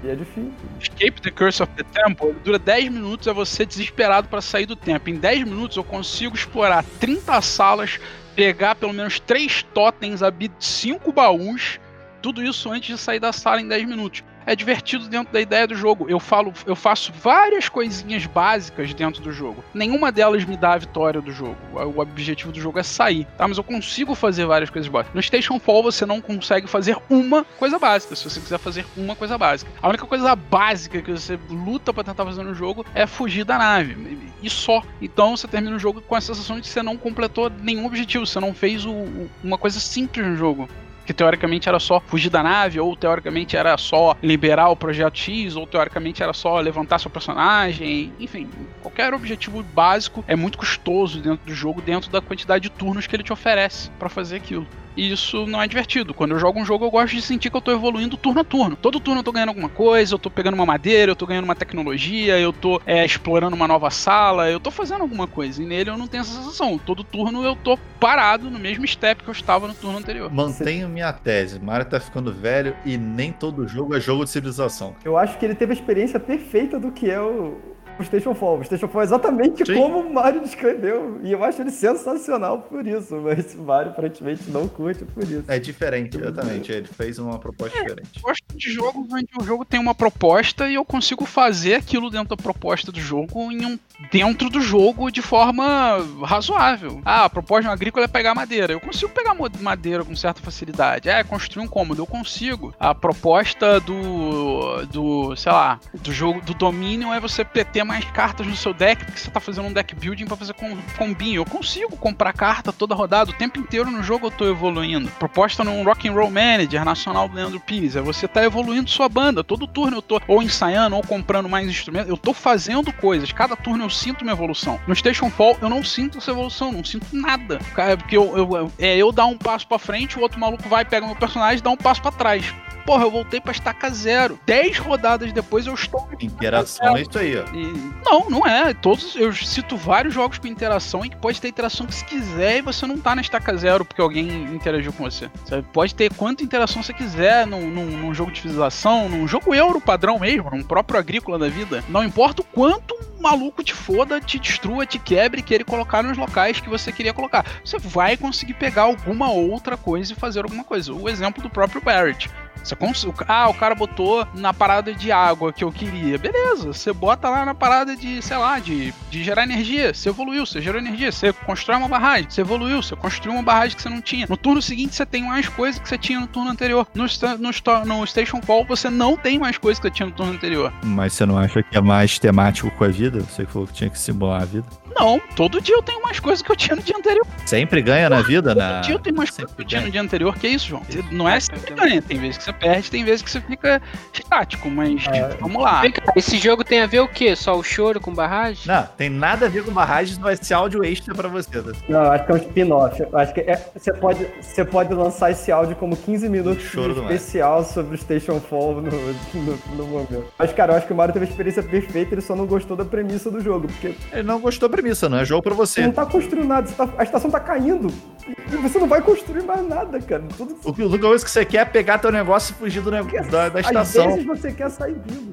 Speaker 8: E é difícil.
Speaker 2: Escape the Curse of the Temple dura 10 minutos, é você desesperado para sair do tempo. Em 10 minutos eu consigo explorar 30 salas, pegar pelo menos 3 totens, abrir 5 baús, tudo isso antes de sair da sala em 10 minutos é divertido dentro da ideia do jogo. Eu falo, eu faço várias coisinhas básicas dentro do jogo. Nenhuma delas me dá a vitória do jogo. O objetivo do jogo é sair, tá? Mas eu consigo fazer várias coisas básicas. No Station Fall você não consegue fazer uma coisa básica, se você quiser fazer uma coisa básica. A única coisa básica que você luta para tentar fazer no jogo é fugir da nave. E só. Então você termina o jogo com a sensação de que você não completou nenhum objetivo, você não fez o, uma coisa simples no jogo que teoricamente era só fugir da nave, ou teoricamente era só liberar o projeto X, ou teoricamente era só levantar seu personagem, enfim, qualquer objetivo básico é muito custoso dentro do jogo, dentro da quantidade de turnos que ele te oferece para fazer aquilo. E isso não é divertido. Quando eu jogo um jogo, eu gosto de sentir que eu tô evoluindo turno a turno. Todo turno eu tô ganhando alguma coisa, eu tô pegando uma madeira, eu tô ganhando uma tecnologia, eu tô é, explorando uma nova sala, eu tô fazendo alguma coisa. E nele eu não tenho essa sensação. Todo turno eu tô parado no mesmo step que eu estava no turno anterior.
Speaker 3: Mantenho minha tese. Mario tá ficando velho e nem todo jogo é jogo de civilização.
Speaker 8: Eu acho que ele teve a experiência perfeita do que é o, o Station Fall. O Station Fall é exatamente Sim. como o Mario descreveu. E eu acho ele sensacional por isso. Mas o Mario aparentemente não curte por isso.
Speaker 3: É diferente, exatamente. Ele fez uma proposta é, diferente.
Speaker 2: Eu gosto de jogos onde o jogo tem uma proposta e eu consigo fazer aquilo dentro da proposta do jogo em um, dentro do jogo de forma razoável. Ah, a proposta de um agrícola é pegar madeira. Eu consigo pegar madeira com certa facilidade. É, construir um cômodo. Eu consigo. A proposta do. do. sei lá, do jogo do domínio é você ter mais cartas no seu deck, porque você tá fazendo um deck building para fazer com, combinho. Eu consigo comprar carta toda rodada, o tempo inteiro no jogo eu tô evoluindo. Proposta num Rock and Roll Manager nacional do Leandro Pires, é você tá evoluindo sua banda. Todo turno eu tô ou ensaiando ou comprando mais instrumentos. Eu tô fazendo coisas. Cada turno eu sinto uma evolução. No Station Fall eu não sinto essa evolução, não sinto nada. Porque eu, eu, é eu dar um passo para frente, o outro maluco vai, pega meu personagem e dá um passo para trás. Porra, eu voltei pra estaca zero. Dez rodadas depois eu estou.
Speaker 3: Interação é isso aí, ó.
Speaker 2: E... Não, não é. Todos, eu cito vários jogos com interação e que pode ter interação que se quiser e você não tá na estaca zero porque alguém interagiu com você. Você pode ter quanta interação você quiser num, num, num jogo de civilização, num jogo euro padrão mesmo, num próprio agrícola da vida. Não importa o quanto um maluco te foda, te destrua, te quebre e queira colocar nos locais que você queria colocar. Você vai conseguir pegar alguma outra coisa e fazer alguma coisa. O exemplo do próprio Barrett. Você cons... Ah, o cara botou na parada de água que eu queria. Beleza, você bota lá na parada de, sei lá, de, de gerar energia. Você evoluiu, você gerou energia. Você constrói uma barragem. Você evoluiu, você construiu uma barragem que você não tinha. No turno seguinte, você tem mais coisas que você tinha no turno anterior. No, no, no Station Call, você não tem mais coisas que você tinha no turno anterior.
Speaker 3: Mas você não acha que é mais temático com a vida? Você falou que tinha que simular a vida?
Speaker 2: Não, todo dia eu tenho mais coisas que eu tinha no dia anterior.
Speaker 3: Sempre ganha na vida,
Speaker 2: todo
Speaker 3: na.
Speaker 2: dia eu tenho mais coisas que eu tinha no dia anterior. Que isso, João? Não é sempre ganha. Tem vezes que você você perde, tem vezes que você fica estático, mas é. vamos lá.
Speaker 1: Esse jogo tem a ver o quê? Só o choro com barragem?
Speaker 3: Não, tem nada a ver com barragens, vai ser áudio extra pra você. Tá?
Speaker 8: Não, acho que é um spin-off. Acho que é, você, pode, você pode lançar esse áudio como 15 minutos especial sobre o Station Fall no, no, no, momento. Mas, cara, eu acho que o Mario teve a experiência perfeita, ele só não gostou da premissa do jogo. Porque...
Speaker 3: Ele não gostou da premissa, não é jogo pra você. Você
Speaker 8: não tá construindo nada, tá, a estação tá caindo. E você não vai construir mais nada, cara. Tudo...
Speaker 3: O coisa que você quer é pegar teu negócio e fugir do negócio, da, da estação. Às
Speaker 8: vezes você quer sair vivo.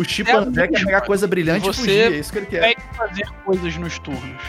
Speaker 3: O chimpanzé quer pegar coisa brilhante você e fugir, é isso que ele quer.
Speaker 2: fazer coisas nos turnos,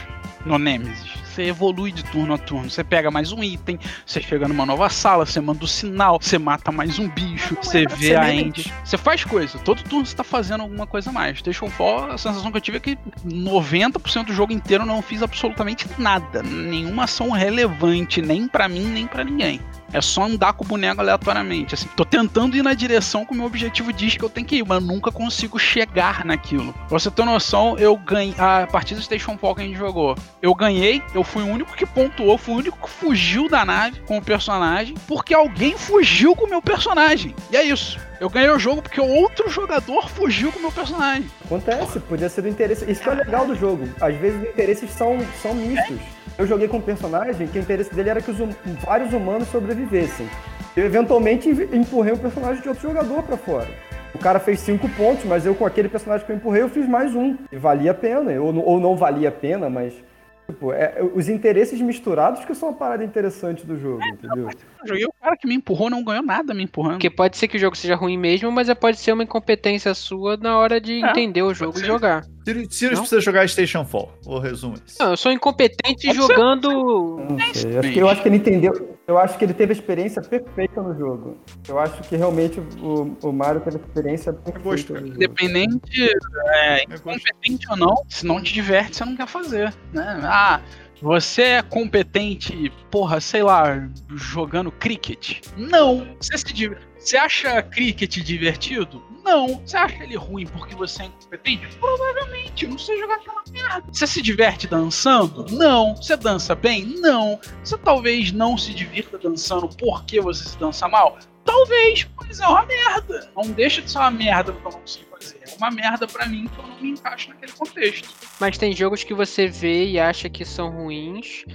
Speaker 2: no Nemesis você evolui de turno a turno. Você pega mais um item, você chega numa nova sala, você manda o um sinal, você mata mais um bicho, você vê a end. Você faz coisa. Todo turno você tá fazendo alguma coisa a mais. Station Fall, a sensação que eu tive é que 90% do jogo inteiro eu não fiz absolutamente nada. Nenhuma ação relevante, nem para mim, nem para ninguém. É só andar com o boneco aleatoriamente. Assim, tô tentando ir na direção que o meu objetivo diz que eu tenho que ir, mas nunca consigo chegar naquilo. Pra você ter noção, eu ganhei. A partir do Station Fall que a gente jogou, eu ganhei, eu fui o único que pontuou, fui o único que fugiu da nave com o personagem, porque alguém fugiu com o meu personagem. E é isso. Eu ganhei o jogo porque outro jogador fugiu com o meu personagem.
Speaker 8: Acontece, podia ser do interesse. Isso que é legal do jogo. Às vezes os interesses são, são mistos. Eu joguei com um personagem que o interesse dele era que os hum, vários humanos sobrevivessem. Eu eventualmente empurrei um personagem de outro jogador para fora. O cara fez cinco pontos, mas eu com aquele personagem que eu empurrei, eu fiz mais um. E valia a pena. Ou, ou não valia a pena, mas Tipo, é, os interesses misturados que são a parada interessante do jogo, é, entendeu?
Speaker 2: Eu joguei o cara que me empurrou, não ganhou nada me empurrando.
Speaker 1: Porque pode ser que o jogo seja ruim mesmo, mas é, pode ser uma incompetência sua na hora de é, entender o jogo e jogar.
Speaker 3: Sirius precisa jogar Station Fall, ou resumo isso.
Speaker 1: Não, eu sou incompetente pode jogando.
Speaker 8: Não sei. Acho que, eu acho que ele entendeu. Eu acho que ele teve a experiência perfeita no jogo. Eu acho que realmente o, o Mario teve a experiência perfeita.
Speaker 2: Independente, é, incompetente ou não, se não te diverte, você não quer fazer. Né? Ah, você é competente, porra, sei lá, jogando cricket? Não. Você, se, você acha cricket divertido? Não. Você acha ele ruim porque você é incompetente? Provavelmente. Eu não sei jogar aquela merda. Você se diverte dançando? Não. Você dança bem? Não. Você talvez não se divirta dançando porque você se dança mal? Talvez, mas é uma merda. Não deixa de ser uma merda porque eu não consigo fazer. É uma merda para mim que eu não me encaixo naquele contexto.
Speaker 1: Mas tem jogos que você vê e acha que são ruins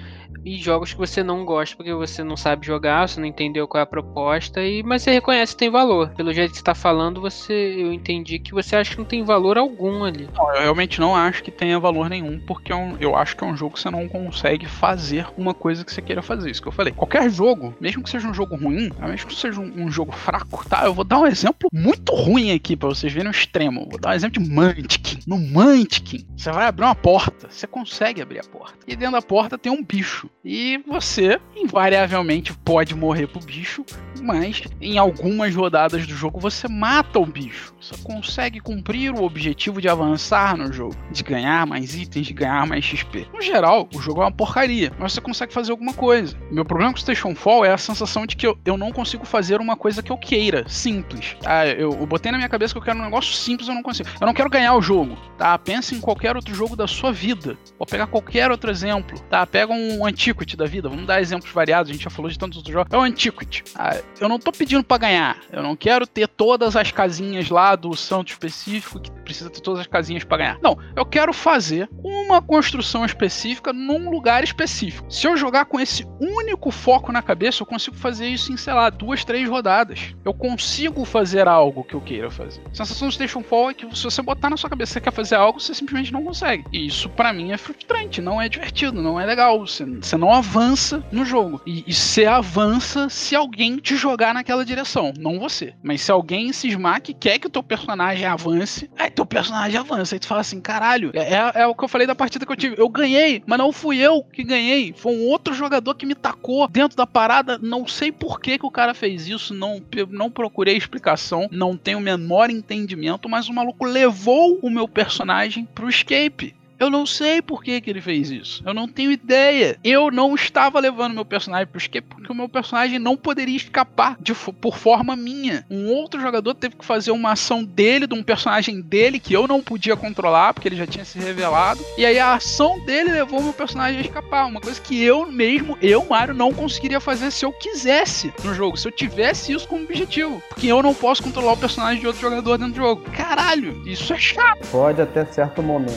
Speaker 1: e jogos que você não gosta porque você não sabe jogar, você não entendeu qual é a proposta, e mas você reconhece que tem valor. Pelo jeito que você está falando, você eu entendi que você acha que não tem valor algum ali.
Speaker 2: Não, eu realmente não acho que tenha valor nenhum, porque é um, eu acho que é um jogo que você não consegue fazer uma coisa que você queira fazer. Isso que eu falei. Qualquer jogo, mesmo que seja um jogo ruim, mesmo que seja um, um jogo fraco, tá? Eu vou dar um exemplo muito ruim aqui para vocês verem o extremo. Vou dar um exemplo de Munchkin. No Munchkin, você vai abrir uma porta, você consegue abrir a porta. E dentro da porta tem um bicho. E você, invariavelmente, pode morrer pro bicho, mas em algumas rodadas do jogo você mata o bicho. Você consegue cumprir o objetivo de avançar no jogo, de ganhar mais itens, de ganhar mais XP. No geral, o jogo é uma porcaria, mas você consegue fazer alguma coisa. Meu problema com o Station Fall é a sensação de que eu, eu não consigo fazer uma coisa que eu queira, simples. Ah, eu, eu botei na minha cabeça que eu quero um negócio simples, eu não consigo. Eu não quero ganhar o jogo, tá? Pensa em qualquer outro jogo da sua vida. Vou pegar qualquer outro exemplo, tá? Pega um Antiquity da vida, vamos dar exemplos variados, a gente já falou de tantos outros jogos. É o Antiquity. Ah, eu não tô pedindo para ganhar, eu não quero ter todas as casinhas lá do santo específico que precisa ter todas as casinhas para ganhar. Não, eu quero fazer uma construção específica num lugar específico. Se eu jogar com esse único foco na cabeça, eu consigo fazer isso em, sei lá, duas, três rodadas. Eu consigo fazer algo que eu queira fazer. A sensação do Station Fall é que se você botar na sua cabeça que você quer fazer algo, você simplesmente não consegue. E isso para mim é frustrante, não é divertido, não é legal. Você, você não avança no jogo. E, e você avança se alguém te jogar naquela direção, não você. Mas se alguém cismar que quer que o teu personagem avance, aí teu personagem avança. Aí tu fala assim, caralho, é, é, é o que eu falei da partida que eu tive. Eu ganhei, mas não fui eu que ganhei. Foi um outro jogador que me tacou dentro da parada. Não sei por que, que o cara fez isso, não, não procurei explicação, não tenho o menor entendimento, mas o maluco levou o meu personagem pro escape. Eu não sei por que, que ele fez isso. Eu não tenho ideia. Eu não estava levando meu personagem pro escape porque o meu personagem não poderia escapar de, por forma minha. Um outro jogador teve que fazer uma ação dele, de um personagem dele, que eu não podia controlar, porque ele já tinha se revelado. E aí a ação dele levou o meu personagem a escapar. Uma coisa que eu mesmo, eu, Mario, não conseguiria fazer se eu quisesse no jogo. Se eu tivesse isso como objetivo. Porque eu não posso controlar o personagem de outro jogador dentro do jogo. Caralho, isso é chato.
Speaker 8: Pode até certo momento.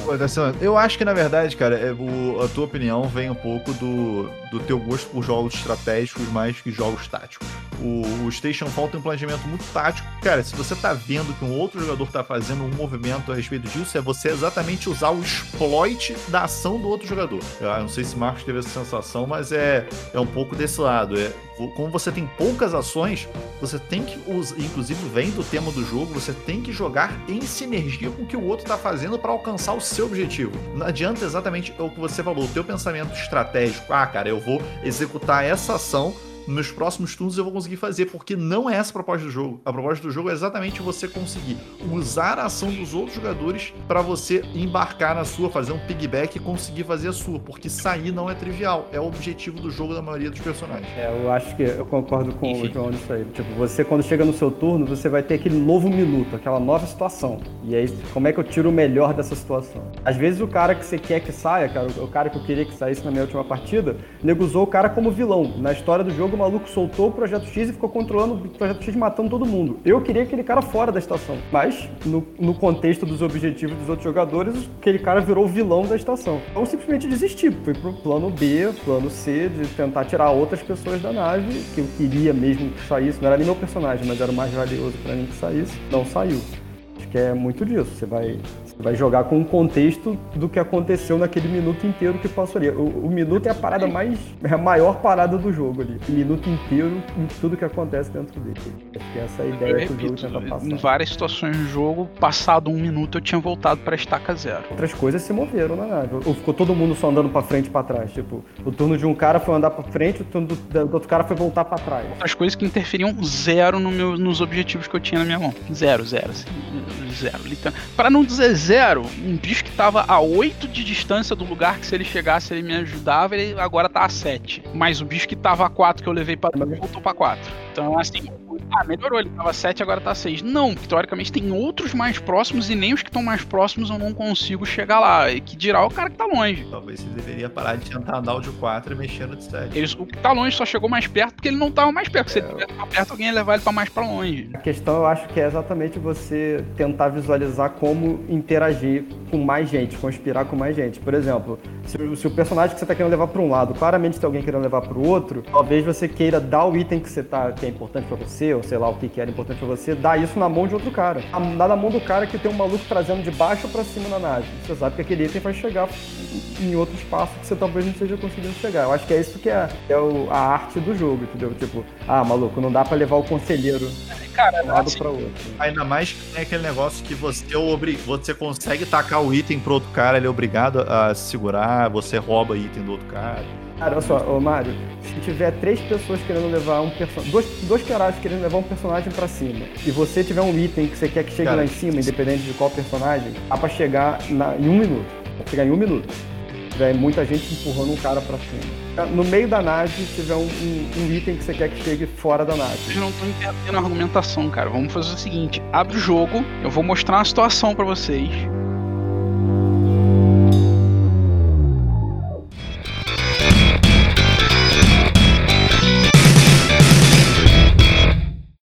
Speaker 3: Eu acho que, na verdade, cara, é, o, a tua opinião vem um pouco do, do teu gosto por jogos estratégicos mais que jogos táticos. O, o Station Fall tem um planejamento muito tático. Cara, se você tá vendo que um outro jogador tá fazendo um movimento a respeito disso, é você exatamente usar o exploit da ação do outro jogador. Eu não sei se Marcos teve essa sensação, mas é, é um pouco desse lado. É, como você tem poucas ações, você tem que usar, inclusive vem do tema do jogo, você tem que jogar em sinergia com o que o outro está fazendo para alcançar o seu objetivo. Não adianta exatamente o que você falou, o teu pensamento estratégico. Ah, cara, eu vou executar essa ação nos próximos turnos eu vou conseguir fazer, porque não é essa a proposta do jogo. A proposta do jogo é exatamente você conseguir usar a ação dos outros jogadores para você embarcar na sua, fazer um piggyback e conseguir fazer a sua, porque sair não é trivial, é o objetivo do jogo da maioria dos personagens.
Speaker 8: É, eu acho que eu concordo com Enfim. o João nisso aí. Tipo, você quando chega no seu turno, você vai ter aquele novo minuto, aquela nova situação. E aí, como é que eu tiro o melhor dessa situação? Às vezes o cara que você quer que saia, cara, o cara que eu queria que saísse na minha última partida, nego usou o cara como vilão. Na história do jogo, o maluco soltou o Projeto X e ficou controlando o Projeto X matando todo mundo. Eu queria aquele cara fora da estação. Mas, no, no contexto dos objetivos dos outros jogadores, aquele cara virou o vilão da estação. Então simplesmente desisti. Fui pro plano B, plano C, de tentar tirar outras pessoas da nave, que eu queria mesmo que saísse. Não era nem meu personagem, mas era o mais valioso para mim que saísse. Não saiu. Acho que é muito disso. Você vai vai jogar com o contexto do que aconteceu naquele minuto inteiro que passou ali. O, o, minuto é a parada mais. é a maior parada do jogo ali. O minuto inteiro em tudo que acontece dentro dele. Acho que essa é a ideia eu que repito, o jogo tenta passar.
Speaker 2: Em várias situações do jogo, passado um minuto eu tinha voltado pra estaca zero.
Speaker 8: Outras coisas se moveram na nave. Ou ficou todo mundo só andando pra frente e pra trás. Tipo, o turno de um cara foi andar pra frente, o turno do, do outro cara foi voltar pra trás.
Speaker 2: As coisas que interferiam zero no meu, nos objetivos que eu tinha na minha mão. Zero, zero. Assim, zero. Para não dizer zero, um bicho que tava a 8 de distância do lugar que se ele chegasse ele me ajudava, ele agora tá a 7. Mas o bicho que tava a 4 que eu levei pra voltou pra 4. Então, assim, ah, melhorou, ele tava 7, agora tá 6. Não, teoricamente tem outros mais próximos e nem os que estão mais próximos eu não consigo chegar lá. E que dirá o cara que tá longe.
Speaker 3: Talvez você deveria parar de tentar andar o de 4 e mexer no de 7.
Speaker 2: Ele, o que tá longe só chegou mais perto porque ele não tava mais perto. Se ele tivesse mais perto, alguém ia levar ele pra mais pra longe.
Speaker 8: A questão eu acho que é exatamente você tentar visualizar como interagir com mais gente, conspirar com mais gente. Por exemplo, se, se o personagem que você tá querendo levar pra um lado, claramente tem alguém querendo levar pro outro, talvez você queira dar o item que você tá, que é importante para você, ou sei lá o que, que era importante para você, dar isso na mão de outro cara. Dá na mão do cara que tem um maluco trazendo de baixo para cima na nave. Você sabe que aquele item vai chegar em outro espaço que você talvez não esteja conseguindo chegar. Eu acho que é isso que é, é o, a arte do jogo, entendeu? Tipo, ah, maluco, não dá para levar o conselheiro
Speaker 3: cara, de um lado assim, para outro. Ainda mais que tem aquele negócio que você, você consegue tacar o item pro outro cara, ele é obrigado a segurar, você rouba item do outro cara.
Speaker 8: Cara, olha só, ô Mário, se tiver três pessoas querendo levar um personagem. Dois, dois caras querendo levar um personagem pra cima, e você tiver um item que você quer que chegue cara, lá em cima, independente de qual personagem, dá pra chegar na, em um minuto. Pra chegar em um minuto. Se tiver muita gente empurrando um cara pra cima. No meio da nave, tiver um, um, um, item que você quer que chegue fora da nave.
Speaker 2: Vocês não estão entendendo a argumentação, cara. Vamos fazer o seguinte: abre o jogo, eu vou mostrar uma situação para vocês